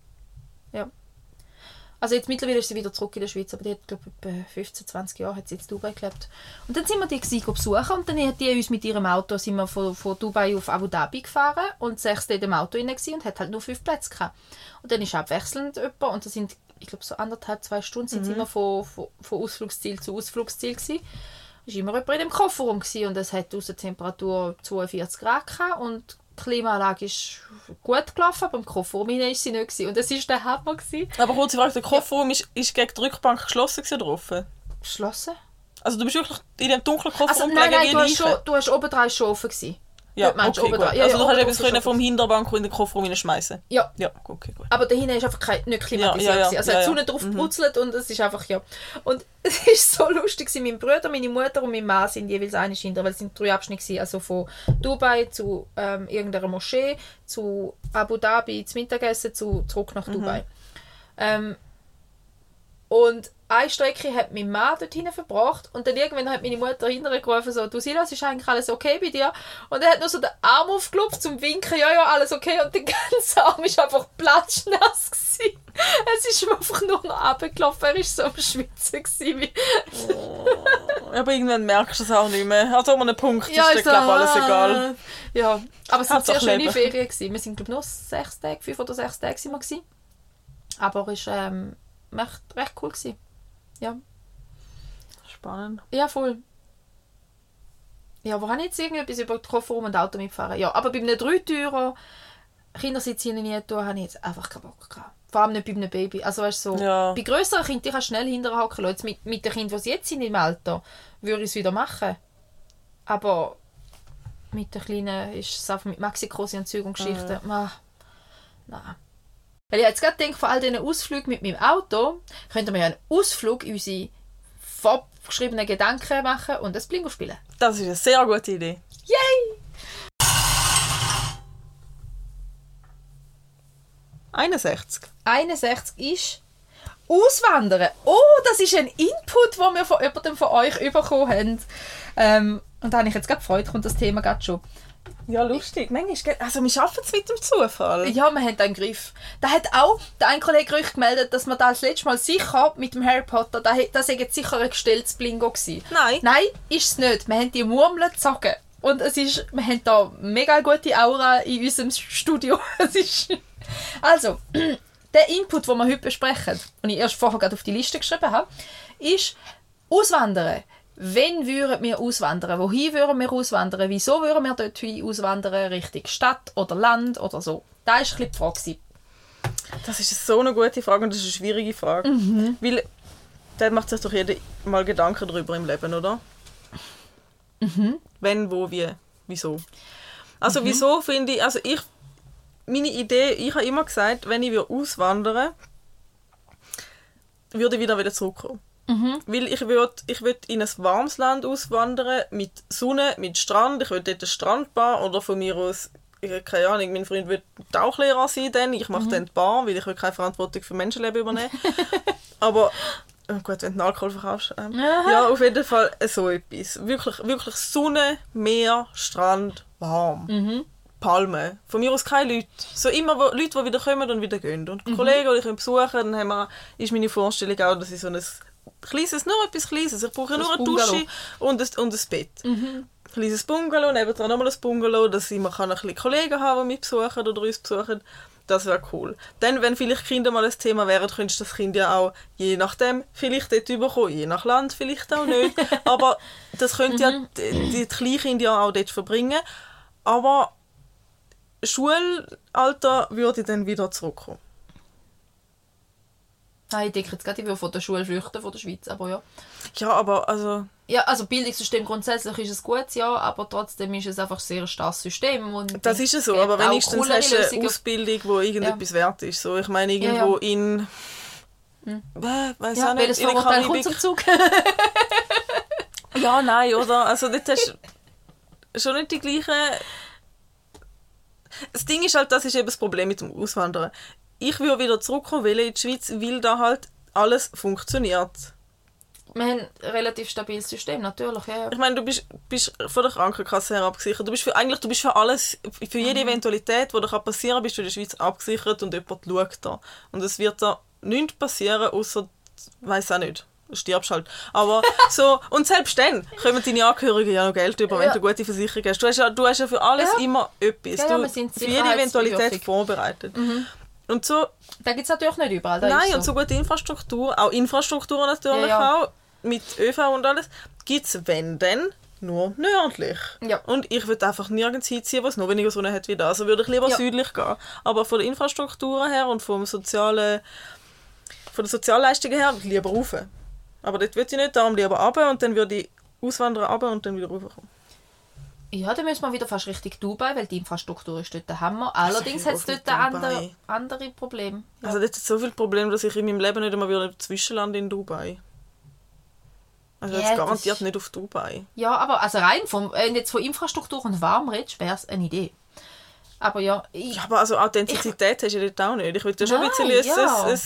Also jetzt mittlerweile ist sie wieder zurück in der Schweiz, aber die hat, glaube ich, etwa 15, 20 Jahre hat sie jetzt in Dubai gelebt. Und dann sind wir die gewesen, besuchen und dann hat die uns mit ihrem Auto sind wir von, von Dubai auf Abu Dhabi gefahren und sechs in dem Auto gewesen und hat halt nur fünf Plätze gehabt. Und dann ist abwechselnd jemand und das sind, ich glaube, so anderthalb, zwei Stunden sind sie immer von, von, von Ausflugsziel zu Ausflugsziel gewesen. Es war immer jemand in dem Kofferraum gewesen und es hat Aussentemperatur 42 Grad gehabt und die Klimaanlage ist gut gelaufen, aber im Kofferraum ist sie nicht gewesen. und das war der Hammer gewesen. Aber kurze Frage, der Kofferraum ist, ist gegen die Rückbank geschlossen oder offen? Geschlossen? Also du bist wirklich in dem dunklen Also Kofferraum nein, gelegen nein, wie du hast, schon, du hast oben dran schon offen gewesen. Ja, Dort meinst du okay, oben. Ja, also ja, du kannst etwas können vom Hinterbank in den Kofferraum hineinschmeißen. Ja, Ja, okay, gut. aber dahinter ist einfach kein, nicht klimatisiert. Ja, ja, ja, gewesen. also ja, hat die ja. Sonne drauf gebrutzelt und es ist einfach, ja. Und es ist so lustig. Mein Bruder, meine Mutter und mein Mann sind jeweils eine hinter, weil es sind drei Abschnitte gewesen. Also von Dubai zu ähm, irgendeiner Moschee, zu Abu Dhabi zum Mittagessen, zu zurück nach Dubai. Ähm, und eine Strecke hat mein Mann dort hinten verbracht und dann irgendwann hat meine Mutter hinterher gerufen, so, du Silas, ist eigentlich alles okay bei dir? Und er hat nur so den Arm aufgelupft zum Winken, ja, ja, alles okay und der ganze Arm ist einfach platschnass gewesen. Es ist ihm einfach nur noch runtergelaufen, er war so am Schwitzen gewesen. Wie... Aber irgendwann merkst du es auch nicht mehr. Also um einen Punkt ist dir, so, glaube ich, alles egal. Ja, aber es waren sehr schöne Leben. Ferien. Gewesen. Wir sind, glaube ich, nur sechs Tage, fünf oder sechs Tage sind wir gewesen. Aber es war ähm, recht, recht cool. Gewesen. Ja. Spannend. Ja, voll. Ja, wo habe ich jetzt irgendetwas über den Kofferraum und Auto mitfahren? Ja, aber bei einem Dreitürer Kindersitz hinein nie tun, habe ich jetzt einfach keinen Bock gehabt. Vor allem nicht bei einem Baby. Also weißt du, so, Ja. bei grösseren Kindern, die kannst du schnell hinterhaken lassen. Jetzt mit, mit den Kindern, die jetzt sind im Alter, würde ich es wieder machen. Aber mit den Kleinen ist es einfach mit Mexiko und Zeug und Geschichten. Ah, nein. Weil ich jetzt gerade denke, von all diesen Ausflügen mit meinem Auto, könnten wir ja einen Ausflug in unsere vorgeschriebenen Gedanken machen und das Blingo spielen. Das ist eine sehr gute Idee. Yay! 61. 61 ist Auswandern. Oh, das ist ein Input, den wir von jemandem von euch bekommen haben. Ähm, und da habe ich jetzt gerade Freude, kommt das Thema gerade schon. Ja, lustig. Manchmal, also wir schaffen es mit dem Zufall. Ja, wir haben einen Griff. Da hat auch der ein Kollege euch gemeldet, dass wir da das letzte Mal sicher mit dem Harry Potter, da, das sei jetzt sicher ein gestelltes Blingo gewesen. Nein. Nein, ist es nicht. Wir haben die Murmeln gezogen. Und es ist, wir haben da mega gute Aura in unserem Studio. Es ist, also, der Input, den wir heute besprechen, und ich erst vorher gerade auf die Liste geschrieben habe, ist Auswandern. Wenn würden wir auswandern? Wohin würden wir auswandern? Wieso würden wir dort auswandern? Richtung Stadt oder Land oder so? Da war ein die Frage. Das ist so eine gute Frage und das ist eine schwierige Frage. Mhm. Weil da macht sich doch jeder mal Gedanken darüber im Leben, oder? Mhm. Wenn, wo, wie, wieso. Also wieso finde ich, also ich, meine Idee, ich habe immer gesagt, wenn ich würde auswandern würde ich wieder wieder zurückkommen. Weil ich würde ich würd in ein warmes Land auswandern, mit Sonne, mit Strand. Ich würde dort eine Strandbar oder von mir aus, ich, keine Ahnung, mein Freund wird Tauchlehrer sein dann. Ich mache dann die Bar, weil ich will keine Verantwortung für Menschenleben übernehmen. Aber Oh gut, wenn du Alkohol verkaufst. Ähm, ja, auf jeden Fall äh, so etwas. Wirklich, wirklich Sonne, Meer, Strand, warm. Mhm. Palmen. Von mir aus keine Leute. So immer wo, Leute, die wieder kommen und wieder gehen. Und Mhm. Kollegen, die ich besuchen dann haben wir, ist meine Vorstellung auch, dass ich so ein kleines, nur etwas Kleines, ich brauche nur ein eine Dusche und ein, und ein Bett. Mhm. Ein kleines Bungalow, nebendran nochmal ein Bungalow, dass ich man kann ein bisschen Kollegen haben, die mich besuchen oder uns besuchen. Das wäre cool. Dann, wenn vielleicht Kinder mal ein Thema wären, könntest du das Kind ja auch je nachdem vielleicht dort bekommen, je nach Land vielleicht auch nicht. Aber das könnte ja die, die Kleinkinder ja auch dort verbringen. Aber Schulalter würde dann wieder zurückkommen. Nein, ich denke jetzt gerade, ich würde von der Schule flüchten, von der Schweiz, aber ja. Ja, aber also... Ja, also Bildungssystem grundsätzlich ist es gut, ja, aber trotzdem ist es einfach ein sehr starres System. Und Das ist es so, aber wenigstens hast du eine Lösungen. Ausbildung, wo irgendetwas wert ist. So, ich meine, Ja, irgendwo ja. in... Äh, weiss Ja, auch nicht, in der kommt Karibik. zum Zug? Ja, nein, oder? Also dort hast du schon nicht die gleichen... Das Ding ist halt, das ist eben das Problem mit dem Auswandern. Ich würde wieder zurückkommen wollen in die Schweiz, weil da halt alles funktioniert. Wir haben ein relativ stabiles System, natürlich, ja. Ich meine, du bist, bist von der Krankenkasse her abgesichert. Du bist für, eigentlich du bist für alles, für jede Eventualität, die dir passieren kann, bist du in der Schweiz abgesichert und jemand schaut da. Und es wird da nichts passieren, außer, weiß auch nicht, du stirbst halt. Aber so, und selbst dann kommen deine Angehörigen ja noch Geld über, wenn Ja. du eine gute Versicherung hast. Du hast ja, du hast ja für alles Ja. immer etwas. Ja, du, für jede Eventualität vorbereitet. Und so, Da gibt es natürlich nicht überall. Nein, ist und so gute Infrastruktur, auch Infrastruktur natürlich Ja, auch, mit ÖV und alles, gibt es, wenn denn, nur nördlich. Ja. Und ich würde einfach nirgends hinziehen, was noch weniger Sonne hat wie da. Also würde ich lieber Ja. südlich gehen. Aber von der Infrastruktur her und vom sozialen, von der Sozialleistungen her lieber rauf. Aber dort würde ich nicht, darum lieber runter und dann würde ich auswandern runter und dann wieder raufkommen. Ja, dann müssen wir wieder fast Richtung Dubai, weil die Infrastruktur ist dort der Hammer. Allerdings hat es ja, dort andere, andere Probleme. Ja. Also dort hat so viele Probleme, dass ich in meinem Leben nicht einmal wieder Zwischenland in Dubai. Also Ja, jetzt das garantiert ist- nicht auf Dubai. ja, aber also rein vom, wenn du jetzt von Infrastruktur und warm redest, wäre es eine Idee. Aber ja, ich, Ja, aber also Authentizität hast du ja dort auch nicht. Ich will ja schon ein bisschen ja. ein, ein,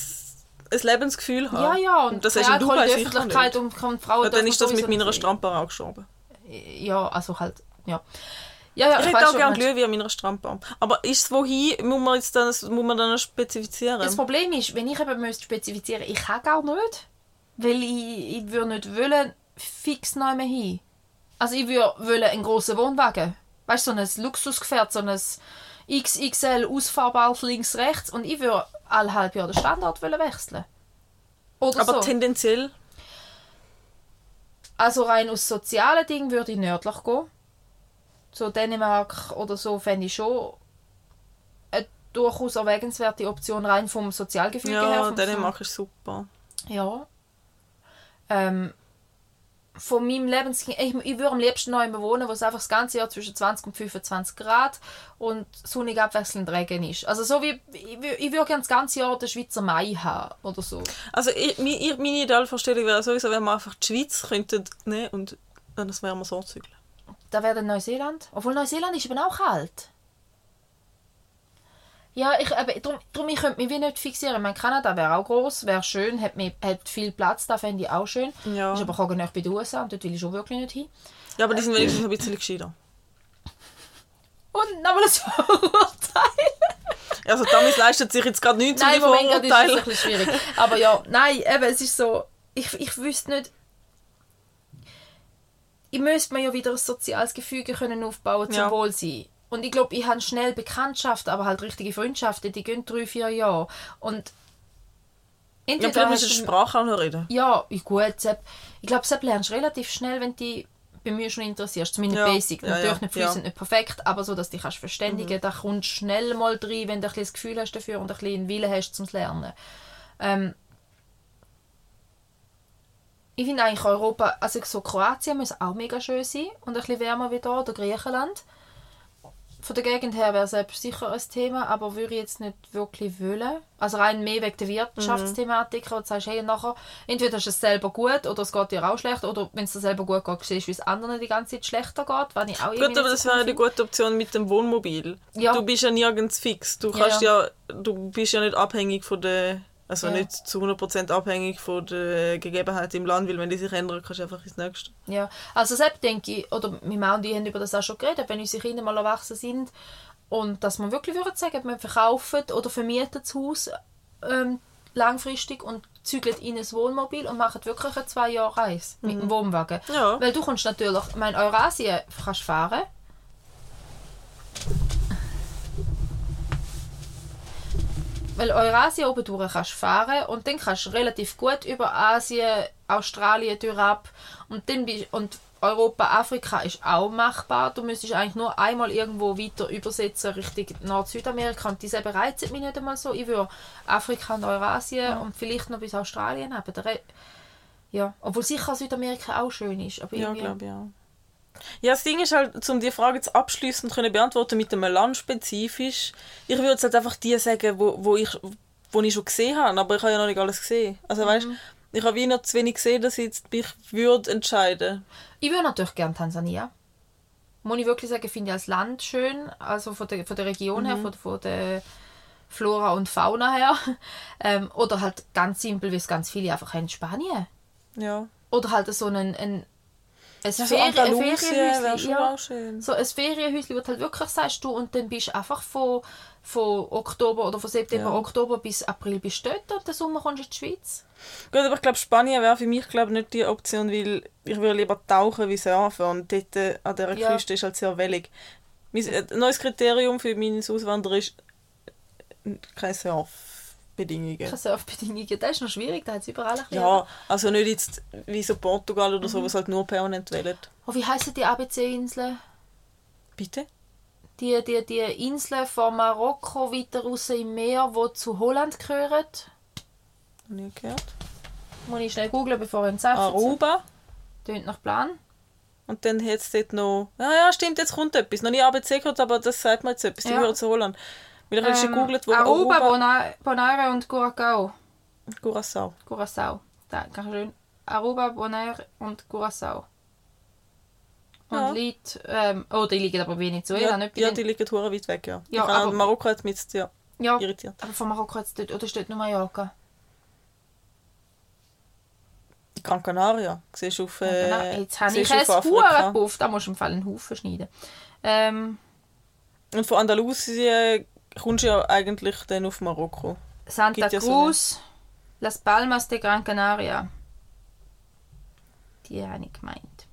ein Lebensgefühl haben. ja, ja, und, das hast kein du in Dubai sicher Öffentlichkeit nicht. und kommt Frauen Ja, dann ist das mit meiner Strandbar auch gestorben. Ja, also halt, ja. Ja, ja, Ich ich, hätte auch gerne. Glühwein an meiner Strandbar. Aber ist es wohin, muss man, jetzt dann, muss man dann noch spezifizieren? Das Problem ist, wenn ich eben müsste spezifizieren ich kann gar nicht. Weil ich, ich würde nicht wollen, fix neu mehr hin. Also ich würde wollen einen grossen Wohnwagen. Weißt du, so ein Luxusgefährt, so ein XXL ausfahrbar links, rechts. Und ich würde alle halb Jahr den Standort wechseln. Oder aber so. tendenziell, Also rein aus sozialen Dingen würde ich nördlich gehen. So Dänemark oder so fände ich schon eine durchaus erwägenswerte Option rein vom Sozialgefüge her. ja, Dänemark ist super. Ja. Ähm, von meinem Lebens... Ich, ich würde am liebsten noch immer wohnen, wo es einfach das ganze Jahr zwischen 20 und 25 Grad und sonnig abwechselnd Regen ist. Also so wie... Ich, ich würde gerne das ganze Jahr den Schweizer Mai haben oder so. Also ich, ich, meine Idealvorstellung wäre sowieso, wenn wir einfach die Schweiz könnten nehmen und dann das wären wir so zügeln. Da wäre dann Neuseeland. Obwohl Neuseeland ist eben auch kalt. Ja, ich, eben, drum, drum, ich könnte mich wie nicht fixieren. Ich meine, Kanada wäre auch groß, wäre schön, hat, mir, hat viel Platz, da fände ich auch schön. Ja. Ist aber auch nicht bei den USA und dort will ich schon wirklich nicht hin. Ja, aber die sind wenigstens noch ein bisschen gescheiter. Und nochmal ein Vorurteil. Also damit leistet sich jetzt gerade nichts Nein, die im Moment gerade ist es ein bisschen schwierig. Aber ja, nein, eben, es ist so, ich, ich wüsste nicht, ich müsste mir ja wieder ein soziales Gefüge können aufbauen zum Ja. Wohlsein. Und ich glaube, ich habe schnell Bekanntschaften, aber halt richtige Freundschaften, die gehen drei, vier Jahre. Und Ja, entweder musst du hast die Sprache auch noch reden. ja, ich- gut, Sepp. ich glaube, Sepp lernst du relativ schnell, wenn du mir schon interessierst. Zumindest Ja, basic. ja, Natürlich ja, nicht ja. Mhm. fließend, nicht perfekt, aber so, dass du dich kannst verständigen Da kommst du schnell mal rein, wenn du ein bisschen das Gefühl hast dafür und ein bisschen einen Willen hast zum Lernen. Ähm, ich finde eigentlich Europa, also so Kroatien muss auch mega schön sein und ein bisschen wärmer wie da, oder Griechenland. Von der Gegend her wäre selbst sicher ein Thema, aber würde ich jetzt nicht wirklich wollen. Also rein mehr wegen der Wirtschaftsthematik, wo du sagst, hey, nachher, entweder ist es selber gut oder es geht dir auch schlecht, oder wenn es dir selber gut geht, siehst du, wie es anderen die ganze Zeit schlechter geht, was ich auch Gut, aber das wäre eine gute Option mit dem Wohnmobil. Ja. Du bist ja nirgends fix. Du Ja, kannst ja, du bist ja nicht abhängig von der Also Ja. nicht zu 100% abhängig von den Gegebenheiten im Land, weil wenn die sich ändern, kannst du einfach ins Nächste. Ja, also selbst denke ich, oder meine Mann und ich haben über das auch schon geredet, wenn unsere Kinder mal erwachsen sind und dass man wirklich würde sagen, wir verkaufen oder vermieten das Haus ähm, langfristig und zügeln in ein Wohnmobil und machen wirklich eine zwei Jahre Reise mit dem Wohnwagen. Ja. Weil du kommst natürlich, ich meine, Eurasien kannst fahren. Weil Eurasien oben durch kannst du fahren und dann kannst du relativ gut über Asien, Australien durchab und dann bist, und Europa, Afrika ist auch machbar. Du müsstest eigentlich nur einmal irgendwo weiter übersetzen Richtung Nord-Südamerika und diese reizt mich nicht einmal so. Ich würde Afrika und Eurasien und vielleicht noch bis Australien haben. Ja, obwohl sicher Südamerika auch schön ist. Aber Ja, glaube ich auch. Ja, das Ding ist halt, um die Frage jetzt abschließend können beantworten mit einem Land spezifisch. Ich würde jetzt halt einfach die sagen, wo, wo, ich, wo ich schon gesehen habe, aber ich habe ja noch nicht alles gesehen. Also weißt, ich habe wie noch zu wenig gesehen, dass ich jetzt mich würde entscheiden. Ich würde natürlich gerne Tansania. Muss ich wirklich sagen, finde ich als Land schön, also von der, von der Region her, von, von der Flora und Fauna her. Ähm, oder halt ganz simpel, wie es ganz viele einfach haben, Spanien. Ja. Oder halt so ein, ein, ein, Ja, so Ferien- Ferienhäuschen, schon ja. schön. So ein Ferienhäuschen, wo du halt wirklich sagst, du, und dann bist du einfach von, von Oktober oder von September, Ja. Oktober bis April bist du dort und den Sommer kommst du in die Schweiz. Gut, aber ich glaube, Spanien wäre für mich glaub, nicht die Option, weil ich würde lieber tauchen wie surfen und dort äh, an dieser Ja. Küste ist halt sehr wellig. Mein äh, neues Kriterium für meine Auswanderung ist äh, keine Surfbedingungen. Keine Surfbedingungen, das ist noch schwierig, da hat es überall ein. Ja, also nicht jetzt wie so Portugal oder so, was halt nur permanent wählen. Oh, wie heissen die ABC-Inseln? Bitte? Die, die, die Inseln von Marokko weiter raus im Meer, die zu Holland gehören. Nie gehört. Muss ich schnell googeln, bevor ich sage. Aruba. Tönt nach Plan. Und dann hat es dort noch... Ja, ja, stimmt, jetzt kommt etwas. Noch nie ABC gehört, aber das sagt mir jetzt etwas. Die Ja. gehört zu Holland. Weil ich ähm, gegoogelt, wo Aruba, Aruba... Bona- Bonaire und Curacao. Curaçao. Curacao. Da, ganz schön. Aruba, Bonaire und Curacao. Und Ja. liegt... Ähm, oh, die liegen aber zu. Ja, nicht bei ja, die liegen hure weit weg, ja. Ja, aber- Marokko hat mich jetzt ja, ja, irritiert. aber von Marokko jetzt dort... Oder steht nur Mallorca? Gran Canaria. Siehst du auf, äh, Jetzt habe ich Afrika. Hurenpuff. Da musst du im Fall einen Haufen schneiden. Ähm... Und von Andalusien kommst du ja eigentlich dann auf Marokko. Santa ja so Cruz, Las Palmas de Gran Canaria. Die habe ich gemeint.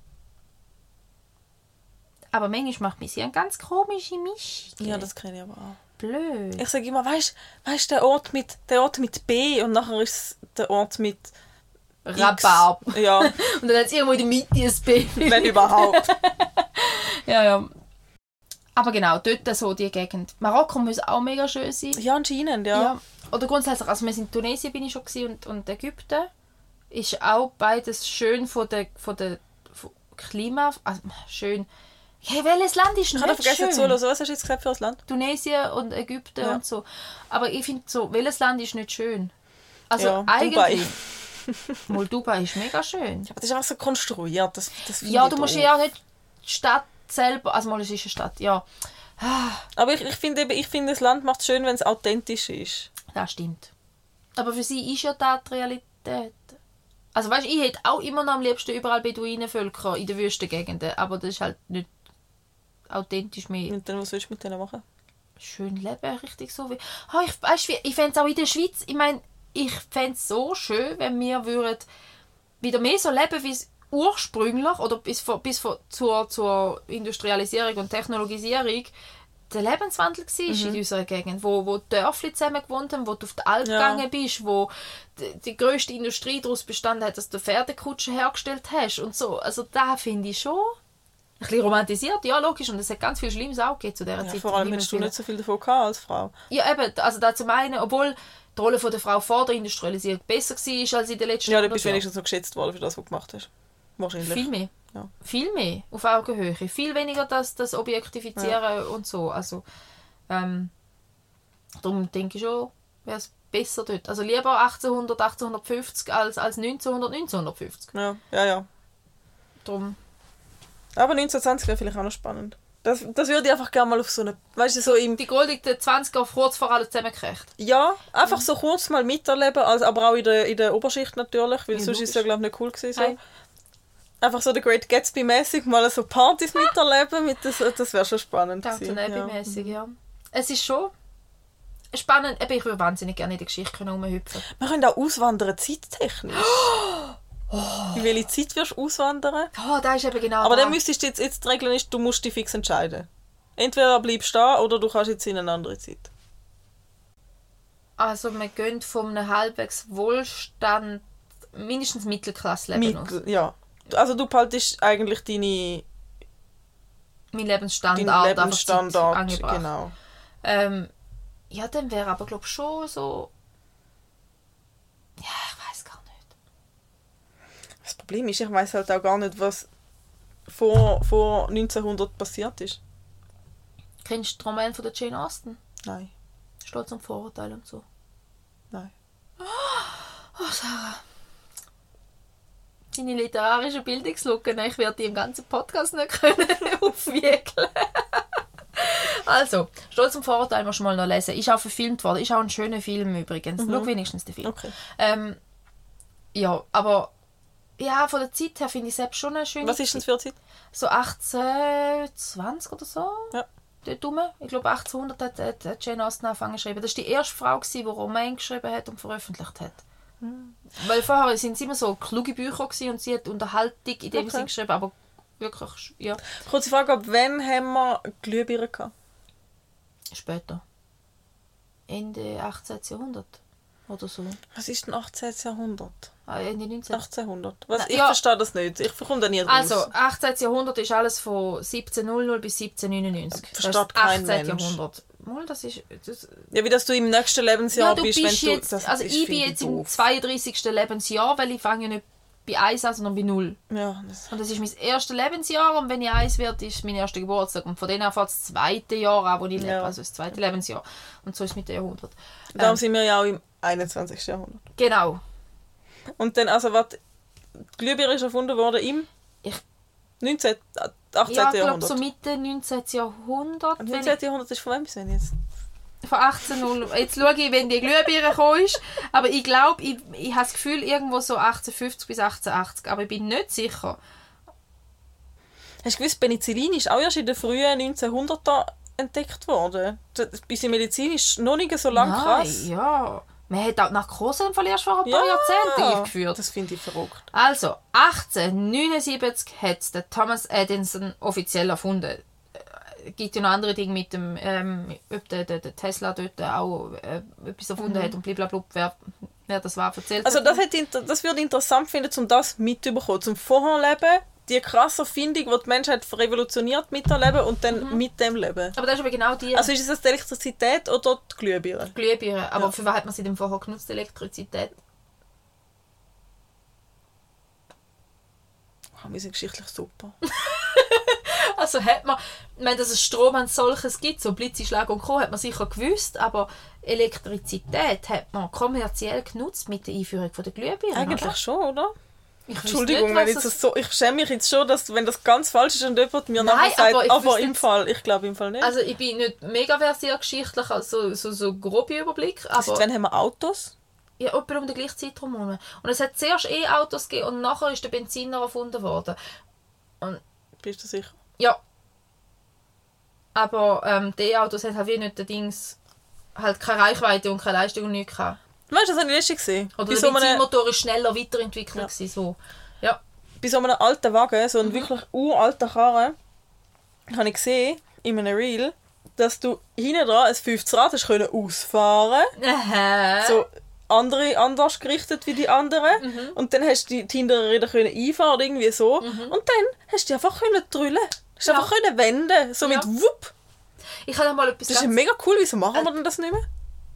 Aber manchmal macht mich sie eine ganz komische Mischung. Ja, das kenne ich aber auch. Blöd. Ich sage immer, weißt du, der, Ort mit, der Ort mit B und nachher ist es der Ort mit X. Rhabarb. Ja, Und dann hat es irgendwo in der Mitte ein Baby. wenn überhaupt. ja, ja. Aber genau, dort so die Gegend. Marokko muss auch mega schön sein. Ja, anscheinend, ja. Ja. Oder grundsätzlich, also wir sind in Tunesien bin ich schon und, und Ägypten. Ist auch beides schön von der, von der von Klima, also schön. Hey, welches Land ist Ich habe nicht vergessen schön? zu hören. So, was hast du jetzt gesagt für das Land? Tunesien und Ägypten Ja. und so. Aber ich finde so, welches Land ist nicht schön? Also Ja, eigentlich. Dubai. Mal Dubai ist mega schön. Aber das ist einfach so konstruiert. Das, das Ja, ich du musst ja auch nicht die Stadt selber, also mal es ist eine Stadt, ja, Aber ich, ich finde eben, ich finde, das Land macht es schön, wenn es authentisch ist. das stimmt. Aber für sie ist ja das die Realität. Also weißt, ich hätte auch immer noch am liebsten überall Beduinenvölker in den Wüstengegenden, aber das ist halt nicht authentisch mehr. Und dann, was willst du mit denen machen? Schön leben, richtig so wie... Oh, ich weißt, ich fände es auch in der Schweiz, ich meine, ich fände es so schön, wenn wir würden wieder mehr so leben, wie es ursprünglich oder bis, vor, bis vor, zur, zur Industrialisierung und Technologisierung der Lebenswandel war in unserer Gegend, wo, wo die Dörfli zusammen gewohnt haben, wo du auf die Alp Ja. gegangen bist, wo die, die grösste Industrie daraus bestanden hat, dass du Pferdekutschen hergestellt hast und so. Also da finde ich schon ein bisschen romantisiert, ja logisch, und es hat ganz viel Schlimmes auch gegeben zu dieser Ja, Zeit. vor allem hättest du nicht so viel davon gehabt als Frau. Ja, eben, also da zum einen, obwohl die Rolle von der Frau vor der Industrialisierung besser war als in den letzten Ja, du 100 bist Jahren. wenigstens noch geschätzt worden für das, was du gemacht hast. Wahrscheinlich. Viel mehr. Ja. Viel mehr auf Augenhöhe. Viel weniger das, das Objektifizieren und so. Also, ähm, darum denke ich schon, wäre es besser dort. Also lieber 1800, 1850 als, als 1900, 1950. Ja, ja, ja. Darum, Aber 1920 wäre vielleicht auch noch spannend. Das, das würde ich einfach gerne mal auf so eine, weißt du, so im, Die goldigen 20 auf kurz vor alles zusammengekriegt. ja, einfach so kurz mal miterleben, also, aber auch in der, in der Oberschicht natürlich, weil Ja, sonst ist es ja, glaube ich, nicht cool gewesen. So. Einfach so der Great Gatsby-mäßig mal so Partys miterleben, mit das, das wäre schon spannend Downton gewesen, ja. Abbey-mäßig, ja. Es ist schon spannend. Eben, ich würde wahnsinnig gerne in der Geschichte können rumhüpfen Wir können auch auswandern, zeittechnisch. In welche Zeit wirst du auswandern? Oh, da ist eben genau Aber das. dann müsstest du jetzt, jetzt die Regel ist, du musst dich fix entscheiden. Entweder bleibst du da oder du kannst jetzt in eine andere Zeit. Also, man geht von einem halbwegs Wohlstand, mindestens Mittelklasse-Leben aus. Mittel, ja. Also du behaltest eigentlich deine, Mein Lebensstandard, einfach Lebensstandard. Genau. Ähm, ja, dann wäre aber, glaube ich, schon so... Ja, ich weiß gar nicht. Das Problem ist, ich weiß halt auch gar nicht, was vor, vor 1900 passiert ist. Kennst du Roman von der Jane Austen? Nein, Stolz und Vorurteil und so. nein. Oh, Sarah. Deine literarische Bildungslücke, ne, ich werde die im ganzen Podcast nicht können aufwiegeln. also, Stolz und Vorurteil musst du mal noch lesen. Ist auch verfilmt worden. Ist auch ein schöner Film übrigens. Schau wenigstens den Film. Okay. Ähm, ja, aber ja, von der Zeit her finde ich selbst schon eine schöne Was ist denn für eine Zeit? So 1820 oder so. Ja. Dort rum. Ich glaube 1800 hat, hat, hat Jane Austen angefangen zu schreiben. Das war die erste Frau, gewesen, die Roman geschrieben hat und veröffentlicht hat. Weil vorher sind es immer so kluge Bücher gewesen und sie hat Unterhaltung in dem Okay. Sinn geschrieben, aber wirklich, ja, Kurze Frage, ab wann haben wir Glühbirnen gehabt? später. Ende 18. Jahrhundert oder so. Was ist denn 18. Jahrhundert? Ah, Ende 19. 1800? Was, Na, ich ja. verstehe das nicht. Ich komme da nie draus. Also, 18. Jahrhundert ist alles von 1700 bis 1799. Das Versteht ist kein 18. Mensch. Jahrhundert. Mal, das ist... Das, ja, wie dass du im nächsten Lebensjahr ja, du bist, bist wenn du... jetzt... das also ich bin jetzt im doof. 32. Lebensjahr, weil ich fange ja nicht bei 1 an, sondern bei 0. Ja, das, Und das ist mein erstes Lebensjahr und wenn ich 1 werde, ist mein erster Geburtstag. Und von denen an fängt das zweite Jahr an, wo ich lebe, Ja. also das zweite Lebensjahr. Und so ist es mit dem Jahrhundert. darum Ähm, sind wir ja auch im 21. Jahrhundert. genau. Und dann, also was... Glühbirne ist erfunden worden im... Ich- 19. 18. Ja, ich glaube Jahrhundert. so Mitte 19. Jahrhundert. Und wenn 19. Jahrhundert ist von wem bis wann jetzt? von 1800. Jetzt schaue ich, wenn die Glühbirne gekommen ist. Aber ich glaube, ich, ich habe das Gefühl, irgendwo so 1850 bis 1880. Aber ich bin nicht sicher. Hast du gewusst, Penicillin ist auch erst in den frühen 1900er entdeckt worden? Bis in Medizin ist noch nicht so lang krass. ja. Man hat auch Narkose im Fall erst vor ein paar Jahrzehnten eingeführt. Das finde ich verrückt. Also, 1879 hat der Thomas Edison offiziell erfunden. Es gibt ja noch andere Dinge mit dem, ähm, ob der, der, der Tesla dort auch äh, etwas erfunden hat und blablabla, wer, wer das war, erzählt Mhm. Also hat. das, inter- das würde ich interessant finden, um das mitzubekommen. Zum Vorherleben, die krasse Erfindung, die die Menschheit revolutioniert miterleben und dann Mhm. mit dem leben. Aber das ist aber genau die Also ist es das die Elektrizität oder die Glühbirne? Glühbirne. Aber Ja. für was hat man sie denn vorher genutzt, Elektrizität? Oh, wir sind geschichtlich super. Also hat man, ich meine, dass es Strom als solches gibt, so Blitzeinschlag und Co., hat man sicher gewusst, aber Elektrizität hat man kommerziell genutzt mit der Einführung von der Glühbirne. Eigentlich oder? schon, oder? Ich Entschuldigung, nicht, wenn es- das so, ich schäme mich jetzt schon, dass, wenn das ganz falsch ist und jemand mir Nein, nachher sagt, aber ich aber, im Fall, ich glaube im Fall nicht. Also ich bin nicht mega versiert geschichtlich, also so, so grobe Überblick, Seit aber wann haben wir Autos? ja, etwa um den gleichen Zeitraum herum. Und es hat zuerst E-Autos gegeben und nachher ist der Benziner erfunden worden. Bist du sicher? Ja. Aber ähm, die E-Autos haben halt wie nicht den Dings, halt keine Reichweite und keine Leistung und nichts gehabt. Weißt du, das habe ich letztens gesehen. Oder Bei der so, einem, Benzinmotor ist schneller weiterentwickelt Ja. gewesen, so. Ja. bei so einem alten Wagen, so ein Mhm. wirklich uralter Karren, habe ich gesehen, in einem Reel, dass du hinten dran ein 50 Rad hast können ausfahren Aha. so andere anders gerichtet wie die anderen Mhm. und dann hast du die, die hinteren Räder können einfahren oder irgendwie so und dann hast du die einfach können drüllen hast Mhm. Ja. einfach können wenden so Ja. mit wupp Ich habe mal etwas das ist ja mega cool wieso machen Äh, wir denn das nicht mehr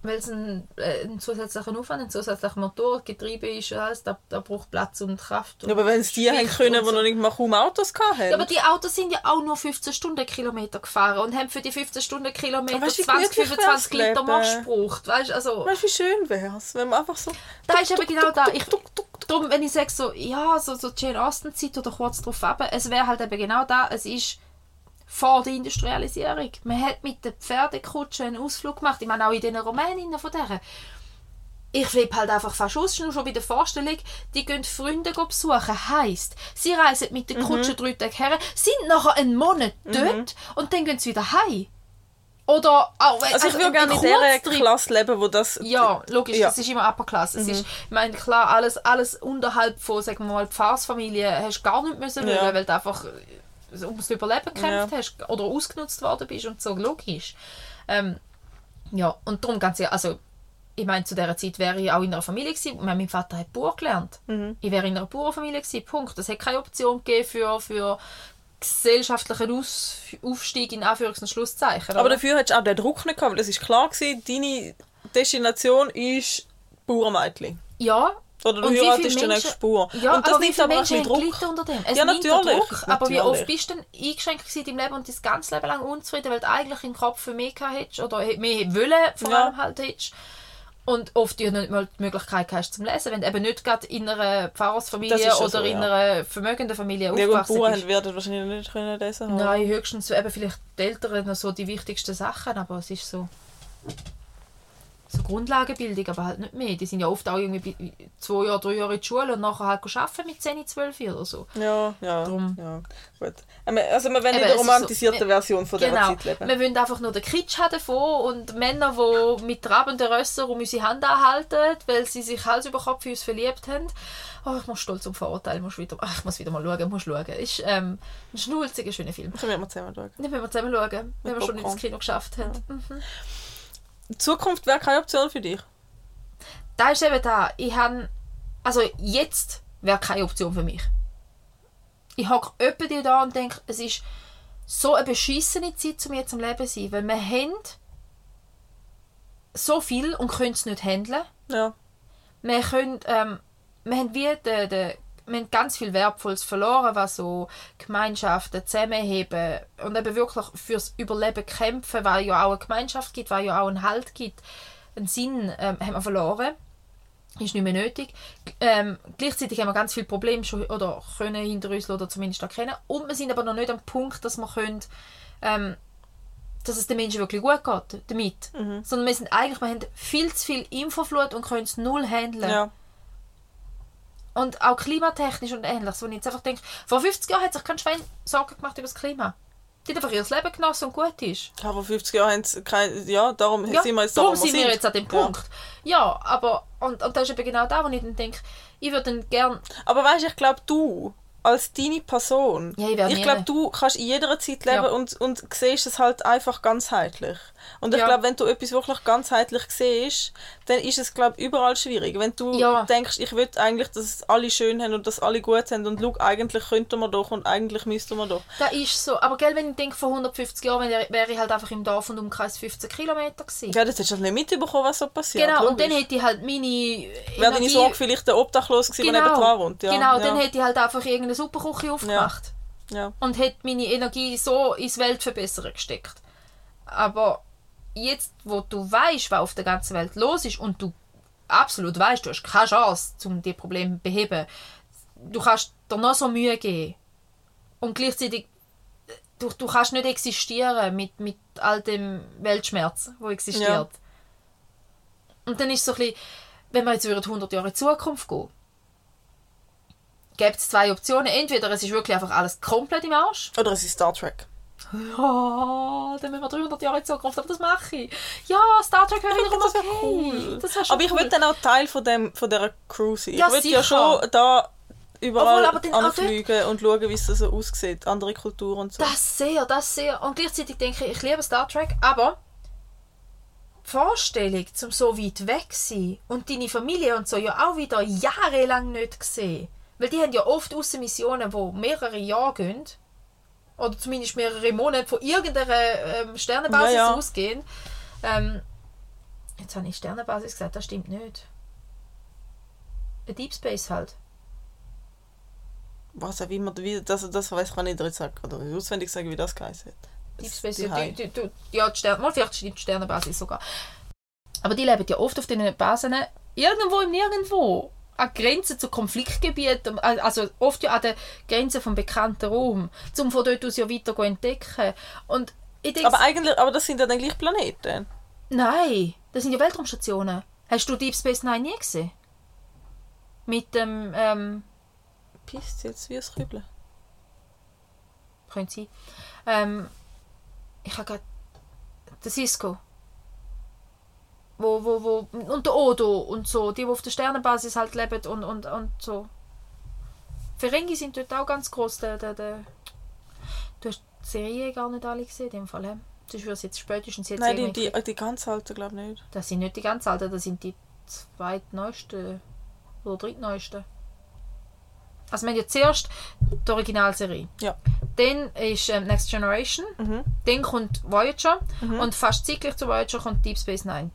weil es ein, äh, ein zusätzlicher Aufwand, ein zusätzlicher Motor, Getriebe ist und alles, da, da braucht Platz und Kraft. Und ja, aber wenn es die haben können und die so. noch nicht mal kaum Autos hatten Ja, aber die Autos sind ja auch nur 15 Stundenkilometer gefahren und haben für die 15 Stundenkilometer Aber weißt du, wie 20, gemütlich 25 wär's Liter? Marsch gebraucht. Weißt, also, weißt du wie schön wäre es wenn man einfach so da ist eben genau da. Ich, tuck, tuck. darum, wenn ich sage so, ja, so, so Jane Austen Zeit oder kurz drauf ab, es wäre halt eben genau da, es ist vor der Industrialisierung. Man hat mit den Pferdekutschen einen Ausflug gemacht. Ich meine, auch in den Rumäninnen von deren. Ich flippe halt einfach fast aus, nur schon bei der Vorstellung, die gehen Freunde besuchen. Heisst, sie reisen mit der Kutsche drei Tage her, sind nachher einen Monat dort und dann gehen sie wieder heim. Oder auch wenn Also ich würde gerne in dieser Kurztrip- Klasse leben, wo das... ja, logisch, Ja. das ist immer Upper Class. Es ist, ich meine, klar, alles, alles unterhalb von, sagen wir mal, Pfarrsfamilie hast du gar nicht müssen Ja. wollen, weil du einfach äh, ums Überleben gekämpft Ja. hast oder ausgenutzt worden bist und so, logisch. Ähm, ja, und darum ganz ehrlich, also ich meine, zu dieser Zeit wäre ich auch in einer Familie gewesen. Meine, mein Vater hat Bauer gelernt. Ich wäre in einer Bauernfamilie gewesen, Punkt. Es hat keine Option gegeben für, für gesellschaftlichen Aus, Aufstieg in Anführungs- und Schlusszeichen. Aber oder? dafür hättest du auch den Druck nicht gehabt, weil es ist klar gewesen, deine Destination ist Bauernmädchen. ja, Oder du Und heiratest Menschen- nächsten Bauer. Ja, und das aber wie nimmt aber auch Menschen ein haben Druck. gelitten unter dem? Es Ja, nimmt natürlich, Druck, aber wie oft bist du denn eingeschränkt in deinem Leben und dein ganzes Leben lang unzufrieden, weil du eigentlich im Kopf für mehr gehabt hättest oder mehr wollen vor Ja. allem halt hättest. Und oft du nicht mal die Möglichkeit hast zum Lesen, wenn du eben nicht gerade in einer Pfarrersfamilie ja oder so, in ja. einer vermögenden Familie Ja gut, aufgewachsen Bauern bist. werden wahrscheinlich nicht können lesen haben. Nein, höchstens so eben vielleicht die Eltern noch so die wichtigsten Sachen, aber es ist so so Grundlagenbildung, aber halt nicht mehr. Die sind ja oft auch irgendwie zwei Jahre, drei Jahre in die Schule und nachher halt arbeiten mit 10, 12 oder so. Ja, ja, Drum. ja. Gut. Also wir wollen in der ist so- romantisierten Version von dieser Genau. Zeit leben. Wir wollen einfach nur den Kitsch haben davon und Männer, die mit trabenden Rössern um unsere Hand anhalten, weil sie sich Hals über Kopf in uns verliebt haben. Oh, ich muss stolz um Vorurteil, muss wieder, ach, ich muss wieder mal schauen, muss schauen. Ist ähm, ein schnulziger, schöner Film. Können wir mal zusammen schauen. Den müssen wir zusammen schauen, wenn wir schon ins Kino geschafft haben. Mhm. Zukunft wäre keine Option für dich. Da ist eben da, ich habe, also jetzt wäre keine Option für mich. Ich hocke öppe da und denke, es ist so eine beschissene Zeit, um jetzt am Leben zu sein, weil wir haben so viel und können es nicht handeln. Ja. Wir können, ähm, wir haben wie den, den, wir haben ganz viel Wertvolles verloren, was so Gemeinschaften zusammenheben und eben wirklich fürs Überleben kämpfen, weil ja auch eine Gemeinschaft gibt, weil ja auch einen Halt gibt, einen Sinn ähm, haben wir verloren. Ist nicht mehr nötig. Ähm, gleichzeitig haben wir ganz viele Probleme schon oder können hinter uns oder zumindest erkennen. Und wir sind aber noch nicht am Punkt, dass wir können, ähm, dass es den Menschen wirklich gut geht damit. Sondern wir sind eigentlich, wir haben viel zu viel Infoflut und können es null handeln. ja. Und auch klimatechnisch und ähnliches. Wo ich jetzt einfach denke, vor 50 Jahren hat sich kein Schwein Sorgen gemacht über das Klima. Die hat einfach ihr Leben genossen und gut ist. Ja, vor 50 Jahren haben sie kein... Ja, darum Ja, sind wir jetzt da, darum wir sind wir jetzt an dem Ja. Punkt. Ja, aber, und, und das ist eben genau da, wo ich dann denke, ich würde dann gerne, Aber weißt du, ich glaube, du als deine Person, Ja, ich ich glaube, du kannst in jeder Zeit leben Ja. und, und siehst es halt einfach ganzheitlich. Und ich Ja. glaube, wenn du etwas wirklich ganzheitlich siehst, dann ist es, glaube überall schwierig. Wenn du Ja. denkst, ich will eigentlich, dass es alle schön haben und dass alle gut haben und schau, eigentlich könnten wir doch und eigentlich müssten wir doch. das ist so. Aber gell, wenn ich denke, vor 150 Jahren wäre ich halt einfach im Dorf und Umkreis 15 Kilometer gewesen. Ja, das hättest du halt nicht mitbekommen, was so passiert. genau, und dann logisch. hätte ich halt meine Wäre deine Sorge vielleicht der Obdachlos gewesen, der nebenan wohnt. Ja, genau, ja. dann hätte ich halt einfach irgendeine Superküche aufgemacht. ja. und hätte meine Energie so ins Weltverbessern gesteckt. Aber jetzt, wo du weißt, was auf der ganzen Welt los ist und du absolut weißt, du hast keine Chance, um die Probleme zu beheben, du kannst dir noch so Mühe geben und gleichzeitig du, du kannst nicht existieren mit, mit all dem Weltschmerz, wo existiert. Ja. Und dann ist es so ein bisschen, wenn wir jetzt würden 100 Jahre in die Zukunft gehen, gibt es zwei Optionen. Entweder es ist wirklich einfach alles komplett im Arsch. Oder es ist Star Trek. Ja, dann müssen wir 300 Jahre in Zukunft, aber das mache ich. Ja, Star Trek wäre wiederum Das okay. cool. Das aber ich cool. will dann auch Teil von, dem, von dieser Crew sein. Ja, ich will ja schon da überall Obwohl, anfliegen und schauen, wie es so aussieht. Andere Kulturen und so. Das sehr, das sehr. Und gleichzeitig denke ich, ich liebe Star Trek, aber die Vorstellung, zum so weit weg zu sein und deine Familie und so ja auch wieder jahrelang nicht gesehen. Weil die haben ja oft Missionen, die mehrere Jahre gehen. Oder zumindest mehrere Monate von irgendeiner ähm, Sternenbasis Ja, ja. ausgehen. Ähm, jetzt habe ich Sternenbasis gesagt, das stimmt nicht. Ein Deep Space halt. Was auch immer, wie, das, das weiß ich nicht jetzt oder auswendig sagen, wie das geheißen hat. Deep Space, die die, die, die, ja, die Sterne, mal vielleicht stimmt die Sternenbasis sogar. Aber die leben ja oft auf diesen Basen irgendwo im Nirgendwo. An Grenzen zu Konfliktgebieten, also oft ja an der Grenze vom bekannten Raum, um von dort aus ja weiter zu entdecken. Und ich denke, Aber eigentlich, aber das sind ja dann gleich Planeten. nein, das sind ja Weltraumstationen. Hast du Deep Space Nine nie gesehen? Mit dem, ähm, Pisst jetzt wie ein Kübeln. könnte sein, ähm, ich habe gerade, der Cisco, wo, wo, wo, und der Odo und so, die, die auf der Sternenbasis halt leben und, und, und so. Ferengi sind dort auch ganz groß. Der, der, der, du hast die Serie gar nicht alle gesehen, in dem Fall. he? Sonst würde es jetzt spätestens jetzt Nein, die, die, die ganz alten glaube ich nicht. Das sind nicht die ganz alten, das sind die zweitneuesten oder drittneuesten. Also wir haben ja zuerst die Originalserie. Ja. Dann ist ähm, Next Generation. Mhm. Dann kommt Voyager. Und fast zeitgleich zu Voyager kommt Deep Space Nine.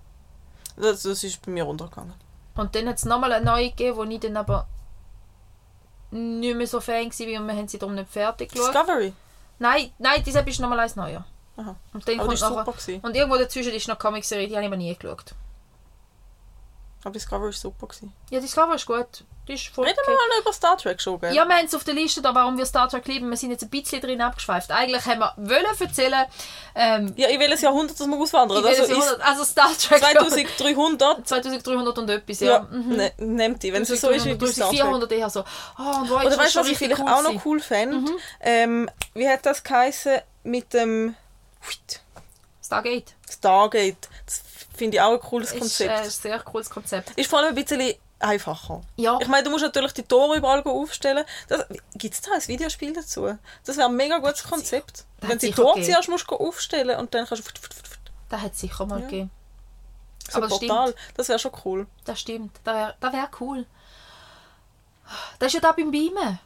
Das, das ist bei mir runtergegangen. Und dann hat es nochmal eine neue gegeben, wo ich dann aber nicht mehr so Fan war, und wir haben sie darum nicht fertig geschaut. Discovery. Nein, nein, deshalb ist nochmal eins neuer. Aha. Und dann Aber kommt die war super. Gewesen. Und irgendwo dazwischen ist noch Comic-Serie, die habe ich aber nie geschaut. Aber Discovery war super. Gewesen. Ja, Discovery ist gut. Die ist voll Reden okay. wir mal noch über Star Trek schon, gell? Ja, wir haben es auf der Liste, da, warum wir Star Trek lieben. Wir sind jetzt ein bisschen drin abgeschweift. Eigentlich haben wir wollen erzählen, ähm, Ja, in welches Jahrhundert dass wir auswandern? Also Jahrhundert- also Star Trek 2300. 2300 und etwas, Ja, ja. Mhm. ne, nehmt die. Wenn es so ist wie bei Star Trek. 400 eher so. Oh, Oder weißt du, was ich vielleicht richtig auch noch cool fände? Mhm. Ähm, wie hat das geheißen mit dem Stargate. Stargate? Das finde ich auch ein cooles Ist Konzept. äh, ein sehr cooles Konzept. Ist vor allem ein bisschen einfacher. Ja, Ich meine, du musst natürlich die Tore überall aufstellen. Gibt es da ein Videospiel dazu? Das wäre ein mega gutes Konzept. Das Wenn du die Tore zuerst musst du aufstellen und dann kannst du das hat es sicher mal Ja. gegeben. so Aber das Portal. Das wäre schon cool. Das stimmt. Das wäre das wär cool. Das ist ja da beim Beamen.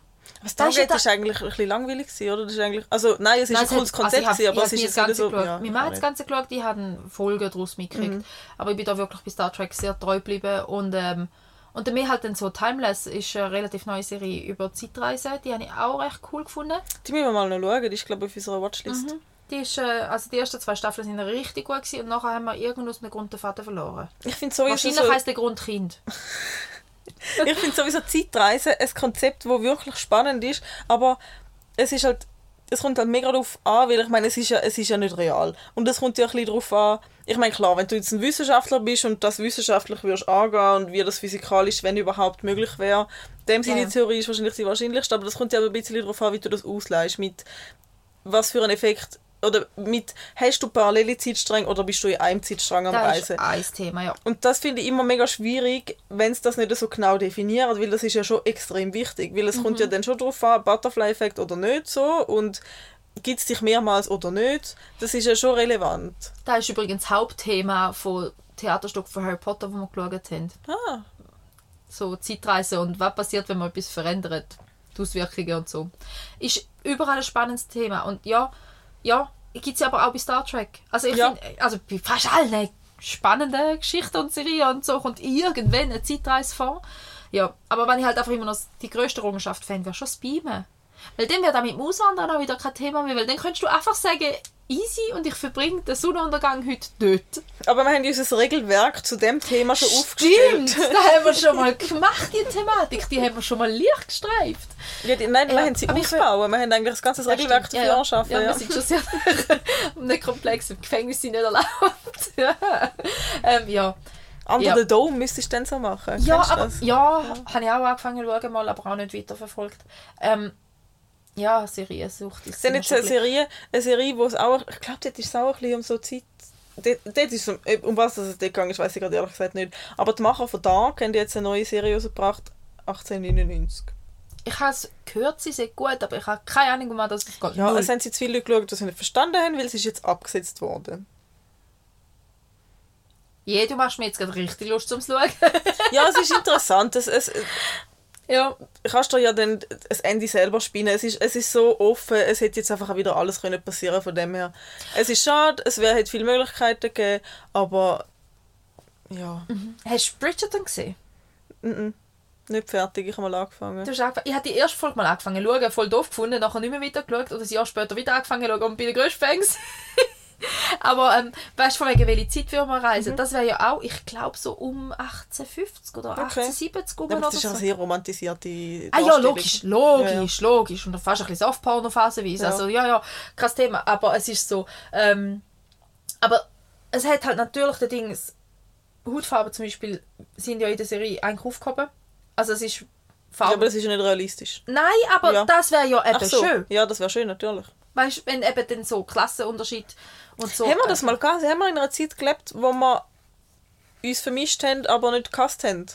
Ist Stargate da- ist eigentlich ein bisschen langweilig gewesen, oder? Das ist eigentlich, also nein, es ist Nein, ein es cooles hat- Konzept, also ich gewesen, hab- aber ich es ist jetzt wieder so... geschaut. Ja, Mein Mann hat das ich Ganze geschaut, die haben Folgen daraus mitgekriegt. Mhm. Aber ich bin da wirklich bei Star Trek sehr treu geblieben. Und, ähm, und mir halt dann so Timeless ist eine relativ neue Serie über Zeitreisen. Die habe ich auch recht cool gefunden. Die müssen wir mal noch schauen, die ist glaube ich auf unserer Watchlist. Die, ist, äh, also die ersten zwei Staffeln sind richtig gut gewesen, und nachher haben wir irgend aus einem Grund den Faden verloren. Ich finde sowieso, Wahrscheinlich so, heisst der Grund Kind. ich find sowieso Zeitreisen ein Konzept, das wirklich spannend ist, aber es ist halt, es kommt halt mega darauf an, weil ich meine, es ist ja, es ist ja nicht real. Und es kommt ja ein bisschen darauf an, ich meine, klar, wenn du jetzt ein Wissenschaftler bist und das wissenschaftlich würdest angehen und wie das physikalisch, wenn überhaupt möglich wäre, dem Sinne Ja. die Theorie ist wahrscheinlich die wahrscheinlichste, aber das kommt ja ein bisschen darauf an, wie du das ausleihst, mit was für einen Effekt, oder mit, hast du parallele Zeitstränge oder bist du in einem Zeitstrang am Das Reisen? ist ein Thema, ja. Und das finde ich immer mega schwierig, wenn es das nicht so genau definiert, weil das ist ja schon extrem wichtig, weil es kommt Mhm. ja dann schon darauf an, Butterfly-Effekt oder nicht so und gibt es dich mehrmals oder nicht, das ist ja schon relevant. Das ist übrigens das Hauptthema von Theaterstück von Harry Potter, wo wir geschaut haben. Ah, So Zeitreise und was passiert, wenn man etwas verändert. Die Auswirkungen und so. Ist überall ein spannendes Thema. Und ja, ja, gibt es ja aber auch bei Star Trek. Also ich Ja. finde, also bei fast allen spannenden Geschichten und Serien und so kommt irgendwann eine Zeitreise vor. Ja, aber wenn ich halt einfach immer noch die grösste Errungenschaft fände, wäre schon das Beamen. Weil dann wäre das mit dem Auswandern auch wieder kein Thema mehr, weil dann könntest du einfach sagen, easy und ich verbringe den Sonnenuntergang heute dort. aber wir haben unser Regelwerk zu dem Thema schon aufgestellt. Stimmt, das haben wir schon mal gemacht, die Thematik. Die haben wir schon mal leicht gestreift. Ja, die, nein, wir Ja, haben sie aufgebaut. Wir haben eigentlich das ganze Regelwerk Ja, dafür ja. erschaffen. Ja, Ja, wir sind schon sehr nicht komplex. Im Gefängnis sind nicht erlaubt. ja. Ähm, ja. Under Ja. the Dome müsstest du dann so machen. Ja, aber, das? ja, habe ich auch angefangen zu schauen, mal, aber auch nicht weiterverfolgt. Ähm, ja, Seriensucht ist immer jetzt eine Serie, eine Serie, wo es auch, ich glaube, dort ist es auch ein bisschen um so Zeit, dort, dort ist es, um, was es dort gegangen ist, weiß ich gerade ehrlich gesagt nicht. Aber die Macher von Dark haben jetzt eine neue Serie rausgebracht, 1899. Ich habe es gehört, sie sind gut, aber ich habe keine Ahnung, um was das geht. Ja, Null. es haben sie zu viele Leute geschaut, die sie nicht verstanden haben, weil es ist jetzt abgesetzt worden. Je, du machst mir jetzt gerade richtig Lust zum Schauen. Ja, es ist interessant. Es, es, ja. kannst du ja dann das Ende selber spinnen. Es ist, es ist so offen, es hätte jetzt einfach auch wieder alles können passieren von dem her. Es ist schade, es wäre hätte viele Möglichkeiten gegeben, aber ja, Hast du Bridgerton gesehen? mhm. nicht fertig. Ich habe mal angefangen. Du hast angefangen, ich habe die erste Folge mal angefangen zu schauen, voll doof gefunden, nachher nicht mehr weitergeschaut oder ein Jahr später wieder angefangen zu schauen und bin der grösste Fan. Aber ähm, weißt du, von wegen welche Zeit wir mal reisen? Mhm. Das wäre ja auch, ich glaube, so um 1850 oder Okay. 1870 rum Aber oder das ist ja so. sehr romantisierte Ah ja, logisch, logisch, logisch. Und fast ein bisschen Softporno phasenweise. Ja. Also ja, ja, kein Thema. Aber es ist so, ähm, aber es hat halt natürlich den Dings, Hautfarben zum Beispiel sind ja in der Serie eigentlich aufgehoben. Also es ist Ja, Farbe. aber das ist ja nicht realistisch. Nein, aber Ja. das wäre ja eben so. schön. Ja, das wäre schön, natürlich. Weißt du, wenn eben dann so Klassenunterschied und so. haben wir das mal gehabt? Haben wir in einer Zeit gelebt, wo wir uns vermischt haben, aber nicht gehasst haben?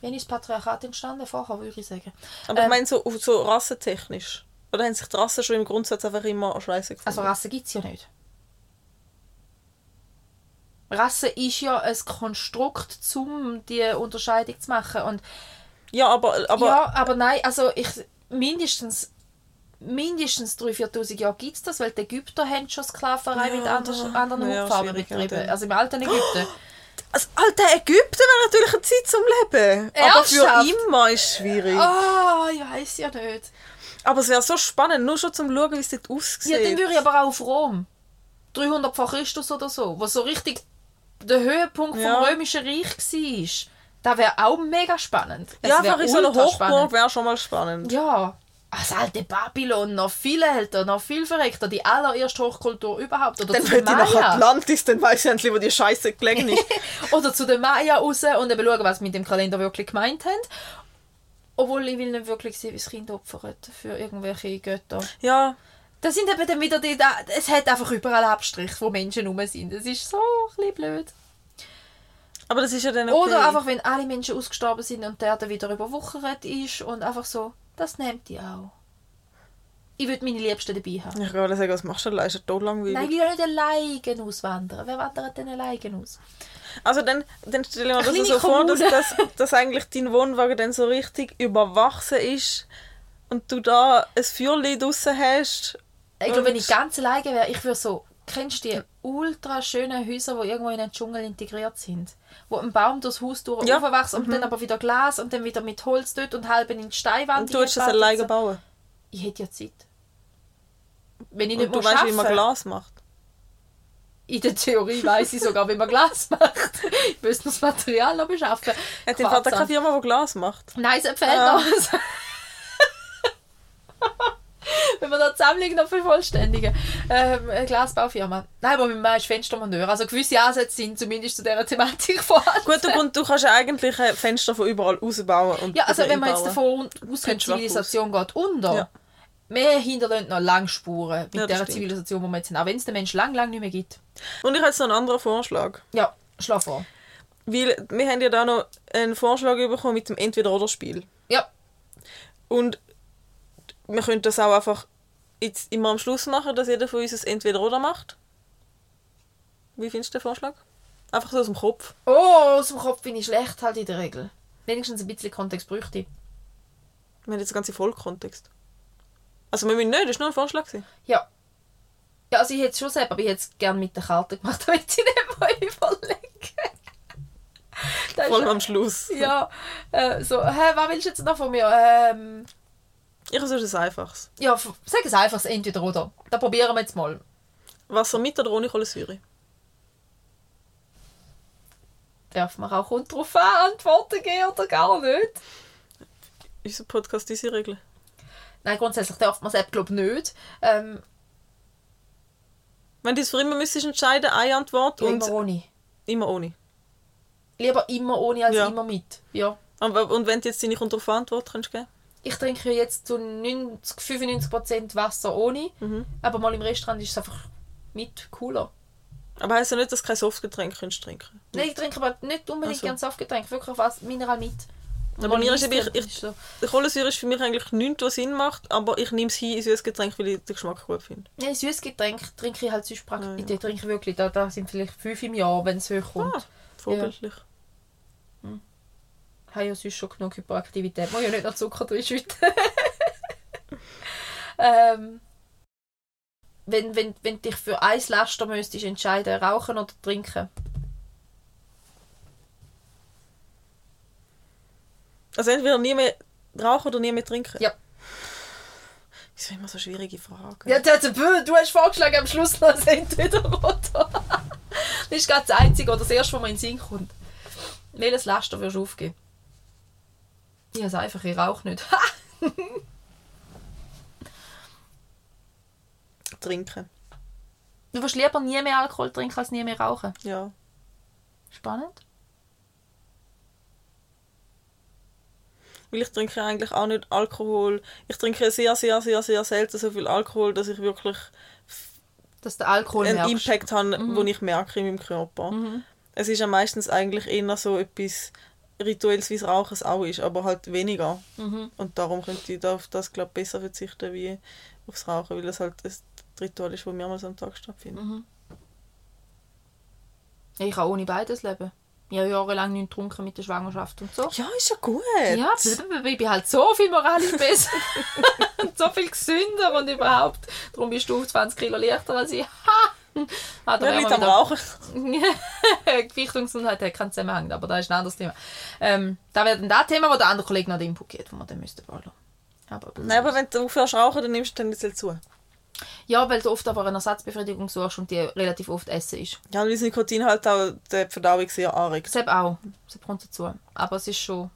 Wann ist das Patriarchat entstanden? Vorher, würde ich sagen. Aber Ähm. ich meine so, so rassentechnisch. Oder haben sich die Rassen schon im Grundsatz einfach immer scheiße gefunden? Also Rasse gibt es ja nicht. Rasse ist ja ein Konstrukt, um die Unterscheidung zu machen. Und ja, aber, aber ja, aber nein, also ich mindestens mindestens 3'000, 4'000 Jahre gibt es das, weil die Ägypter haben schon Sklaverei Ja, mit anderen, anderen ja, Hautfarben betrieben. Also im alten Ägypten. das alte Ägypten wäre natürlich eine Zeit zum Leben. Aber für Ernsthaft? immer ist es schwierig. Ah, ich weiß ja nicht. Aber es wäre so spannend, nur schon zum Schauen, wie es dort aussieht. Ja, dann würde ich aber auch auf Rom. 300 vor Christus oder so, wo so richtig der Höhepunkt Ja. vom Römischen Reich war. Das wäre auch mega spannend. Es ja, einfach in so einer Hochburg wäre schon mal spannend. Ja. Das alte Babylon, noch viel älter, noch viel verreckter, die allererste Hochkultur überhaupt. Oder Dann den ich nach. Atlantis, dann weiß ich endlich, wo die Scheiße gelegen ist. Oder zu den Maya raus und eben schauen, was sie mit dem Kalender wirklich gemeint haben. Obwohl ich will nicht wirklich sehen, wie das Kind opfert für irgendwelche Götter. ja, Das sind eben dann wieder die, da, es hat einfach überall Abstriche, wo Menschen rum sind. Das ist so ein bisschen blöd. aber das ist ja dann okay. Oder einfach, wenn alle Menschen ausgestorben sind und der dann wieder überwuchert ist und einfach so, das nimmt die auch. Ich würde meine Liebsten dabei haben. Ich kann sagen, was machst du denn? Ist ja tot langweilig. Nein, ich will ja nicht alleine auswandern. Wer wandert denn alleine aus? Also dann, dann stelle ich mir das so vor, dass, dass, dass eigentlich dein Wohnwagen dann so richtig überwachsen ist und du da ein Feuerchen draussen hast. Ich glaube, wenn ich ganz alleine wäre, ich würde so, kennst du die ultra schönen Häuser, die irgendwo in einen Dschungel integriert sind? Wo ein Baum durchs Haus durch Ja. Mhm. aufwächst und dann aber wieder Glas und dann wieder mit Holz dort und halb in die Steinwand. Und du willst das alleine so. bauen. Ich hätte ja Zeit. Wenn ich nicht Und du weißt, wie man Glas macht. In der Theorie weiß ich sogar, wie man Glas macht. Ich müsste das Material noch beschaffen. Hat dein Vater keine. Firma, die Glas macht? Nein, es fehlt Ah. Wenn wir da die Sammlung noch vervollständigen. Ähm, Glasbaufirma. Nein, aber mit ist Fenstermonteur. Also gewisse Ansätze sind zumindest zu dieser Thematik vorhanden. Gut, du, und du kannst eigentlich ein Fenster von überall rausbauen. Und Ja, also wenn man jetzt davon ausgeht, die Zivilisation geht unter, Ja. wir hinterlassen noch lange Spuren mit Ja, der. Zivilisation, die wir jetzt haben. Auch wenn es den Menschen lang, lang nicht mehr gibt. Und ich habe jetzt noch einen anderen Vorschlag. Ja, schlaf vor. Weil wir haben ja da noch einen Vorschlag bekommen mit dem Entweder-Oder-Spiel. Ja, Und wir können das auch einfach jetzt immer am Schluss machen, dass jeder von uns ein Entweder-Oder macht. Wie findest du den Vorschlag? Einfach so aus dem Kopf. Oh, aus dem Kopf bin ich schlecht halt in der Regel. Wenigstens ein bisschen Kontext bräuchte ich. Wir haben jetzt den ganzen Vollkontext. Also wir müssen nicht, das war nur ein Vorschlag. Ja. Ja, also ich hätte es schon selber, aber ich hätte es gerne mit der Karte gemacht, damit ich nicht mal überlege. Vor allem am Schluss. ja, äh, so, hä, was willst du jetzt noch von mir? Ähm, Ich versuche es einfaches. ja, sag es einfach, entweder oder. Da probieren wir jetzt mal. Wasser mit oder ohne Kohlensäure? Darf man auch rund drauf Antworten geben oder gar nicht? Unser Podcast, diese Regeln. Nein, grundsätzlich darf man es glaube ich, nicht. Ähm, Wenn du es für immer müsstest entscheiden, eine Antwort ja, und immer ohne. immer ohne. Lieber immer ohne als Ja. immer mit. Ja. Und wenn du jetzt deine Kontraantwort kannst geben? Ich trinke ja jetzt zu 90, 95% Wasser ohne, Mhm. aber mal im Restaurant ist es einfach mit cooler. Aber heisst ja nicht, dass du kein Softgetränk kannst trinken Nein, ich trinke aber nicht unbedingt Ach so. gerne Saftgetränk, wirklich was Mineral mit. Und Aber mir ist eben- ich- so. Die Kohlensäure ist für mich eigentlich nichts, was Sinn macht, aber ich nehme es hin in süßes Getränk, weil ich den Geschmack gut finde. Ja, süßes Getränk trinke ich halt sonst praktisch. Ja, ja. Die trinke ich wirklich, da, da sind vielleicht fünf im Jahr, wenn es hochkommt. Ah. Vorbildlich. Ich habe ja sonst schon genug Hyperaktivität. Muss ja nicht noch Zucker drin ähm, wenn, wenn, wenn dich für ein Laster müsstest entscheiden, rauchen oder trinken. Also entweder nie mehr rauchen oder nie mehr trinken? Ja. Das sind immer so schwierige Fragen. Ja, der, du hast vorgeschlagen am Schluss noch ein entweder oder. Das ist gerade das Einzige oder das Erste, was mir in den Sinn kommt. Welches Laster würdest du aufgeben? Ich habe es einfach, ich rauche nicht. Trinken. du willst lieber nie mehr Alkohol trinken, als nie mehr rauchen. Ja. Spannend. Weil ich trinke eigentlich auch nicht Alkohol. Ich trinke sehr, sehr, sehr, sehr selten so viel Alkohol, dass ich wirklich Dass der Alkohol einen merkst. Impact habe, den ich merke in meinem Körper. Es ist ja meistens eigentlich eher so etwas Rituelles, wie Rauchen es auch ist, aber halt weniger. Mhm. Und darum könnte ich auf das glaub, besser verzichten wie aufs Rauchen, weil das halt das Ritual ist, das mehrmals am Tag stattfindet. Mhm. Ich kann ohne beides leben. Ich habe jahrelang nicht getrunken mit der Schwangerschaft und so. Ja, ist ja gut. Ja, ich bin halt so viel moralisch besser und so viel gesünder und überhaupt. Darum bist du 20 Kilo leichter als ich. Ha! Da Ja, wir am Rauchen. Gewicht und Gesundheit hat keinen Zusammenhang, aber das ist ein anderes Thema. Ähm, da wäre dann das Thema, wo der andere Kollege noch den Input gibt, wo wir dann müssten wollen. Aber, Nein, aber wenn du aufhörst rauchen, dann nimmst du Tendenziell zu. ja, weil du oft aber eine Ersatzbefriedigung suchst und die relativ oft essen ist. Ja, weil das Nikotin halt auch die Verdauung sehr anregt. Das auch. Das kommt dazu. Aber es ist schon.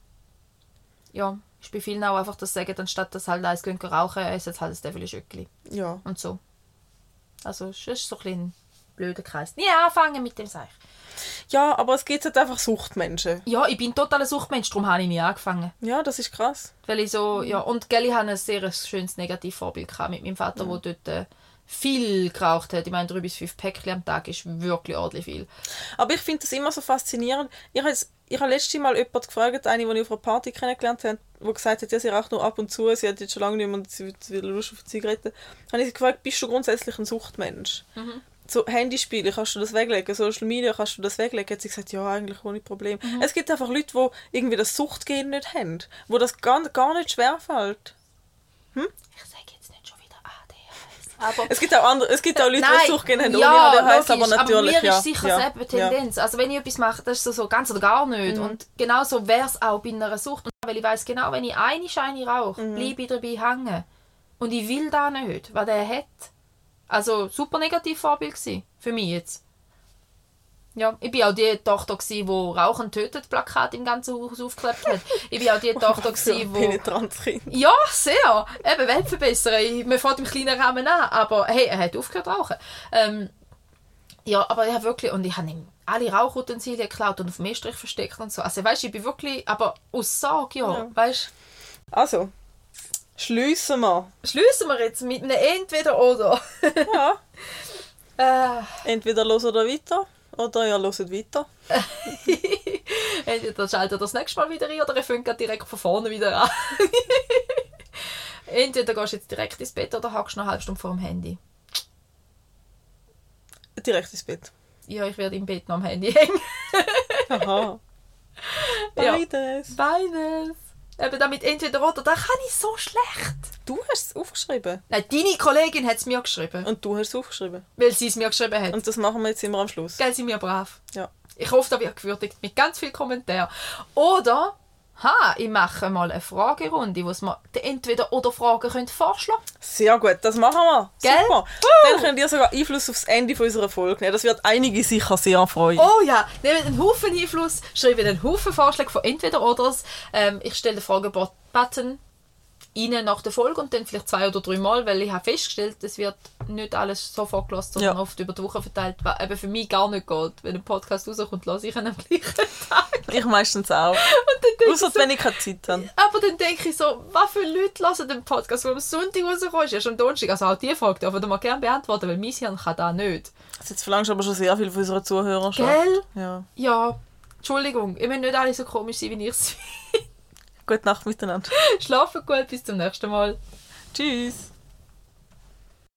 Ja, ist bei vielen auch einfach das Sagen, anstatt dass halt eins rauchen, essen halt ein Devil-Schöckli. Ja. Und so. Also, es ist so ein bisschen blöder Kreis. Ja, anfangen mit dem Seich. ja, aber es gibt halt einfach Suchtmenschen. Ja, ich bin total ein Suchtmensch, darum habe ich nie angefangen. Ja, das ist krass. Weil ich so, ja, und gell, ich hatte ein sehr schönes Negativvorbild gehabt mit meinem Vater, der dort äh, viel geraucht hat. Ich meine, drei bis fünf Päckchen am Tag ist wirklich ordentlich viel. Aber ich finde das immer so faszinierend. Ich habe ich habe letztes Mal jemanden gefragt, eine, die ich auf einer Party kennengelernt habe, die gesagt hat, ja, sie raucht nur ab und zu, sie hat jetzt schon lange nicht mehr und sie hat wieder Lust auf Zigaretten. habe ich sie gefragt, bist du grundsätzlich ein Suchtmensch? So Handyspiele, kannst du das weglegen? Social Media, kannst du das weglegen? Hat sie gesagt, ja, eigentlich ohne Problem. Es gibt einfach Leute, die irgendwie das Suchtgehen nicht haben, wo das gar, gar nicht schwerfällt. Ich sage jetzt nicht schon wieder ADHS. Aber Es gibt auch, andere, es gibt auch Leute, die Nein, Suchtgehen haben, ja, ohne ADHS, aber natürlich, aber mir ja. ist sicher ja. selber Tendenz. Also wenn ich etwas mache, das ist so, so ganz oder gar nicht. Mhm. Und genauso wäre es auch bei einer Sucht. Und weil ich weiß genau, wenn ich eine Scheine rauche, Mhm. bleibe ich dabei hängen. Und ich will da nicht, was der hat. Also super negativ Vorbild für mich jetzt. Ja, ich bin auch die Tochter, die Rauchen tötet Plakat im ganzen Haus aufgeklebt hat. Ich bin auch die Tochter, ein wo penetrantes Kind. ja, sehr. Eben, Weltverbesserer. Ich- Man fährt im kleinen Rahmen an, aber hey, er hat aufgehört rauchen. Ähm, ja, aber ich habe wirklich, und ich habe ihm alle Rauchutensilien geklaut und auf dem Estrich versteckt und so. Also weißt du, ich bin wirklich, aber aus Sorge, ja, Ja. weißt Also, schliessen wir. Schließen wir jetzt mit einem Entweder-Oder. Ja. äh, Entweder los oder weiter, oder ihr hört weiter. entweder schaltet ihr das nächste Mal wieder ein oder ihr fängt direkt von vorne wieder an. Entweder gehst du jetzt direkt ins Bett oder hackst noch eine halbe Stunde vor dem Handy. Direkt ins Bett. Ja, ich werde im Bett noch am Handy hängen. Aha. Ja. Beides. Eben damit entweder oder, da kann ich so schlecht. Du hast es aufgeschrieben. Nein, deine Kollegin hat es mir geschrieben, Und du hast es aufgeschrieben. weil sie es mir geschrieben hat. Und das machen wir jetzt immer am Schluss. Gell, sind wir brav. Ja. Ich hoffe, da wird gewürdigt mit ganz viel Kommentar. Oder, ha, ich mache mal eine Fragerunde, wo wir die Entweder-oder-Fragen könnt vorschlagen Sehr gut, das machen wir. Gell? Super. Dann könnt ihr sogar Einfluss aufs Ende unserer Folge nehmen. Das wird einige sicher sehr freuen. Oh ja, nehmt einen Haufen Einfluss, schreibt einen Haufen Vorschläge von Entweder-Oders. Ähm, ich stelle den Fragebutton rein nach der Folge und dann vielleicht zwei oder drei Mal, weil ich habe festgestellt, es wird nicht alles sofort gelassen, sondern Ja. oft über die Woche verteilt, was eben für mich gar nicht geht. Wenn ein Podcast rauskommt, lasse ich ihn am gleichen Tag. Ich meistens auch. Und dann denke ich Außer so, wenn ich keine Zeit habe. aber dann denke ich so, was für Leute hören den Podcast, der am Sonntag rauskommt, ist erst am Donnerstag. Also auch die Frage wir mal gerne beantworten, weil mein Hirn kann das nicht. Jetzt verlangst du aber schon sehr viel von unseren Zuhörern. Gell? Ja. Ja, Entschuldigung, ich will nicht alle so komisch sein, wie ich es Gute Nacht miteinander. Schlafen gut, bis zum nächsten Mal. Tschüss.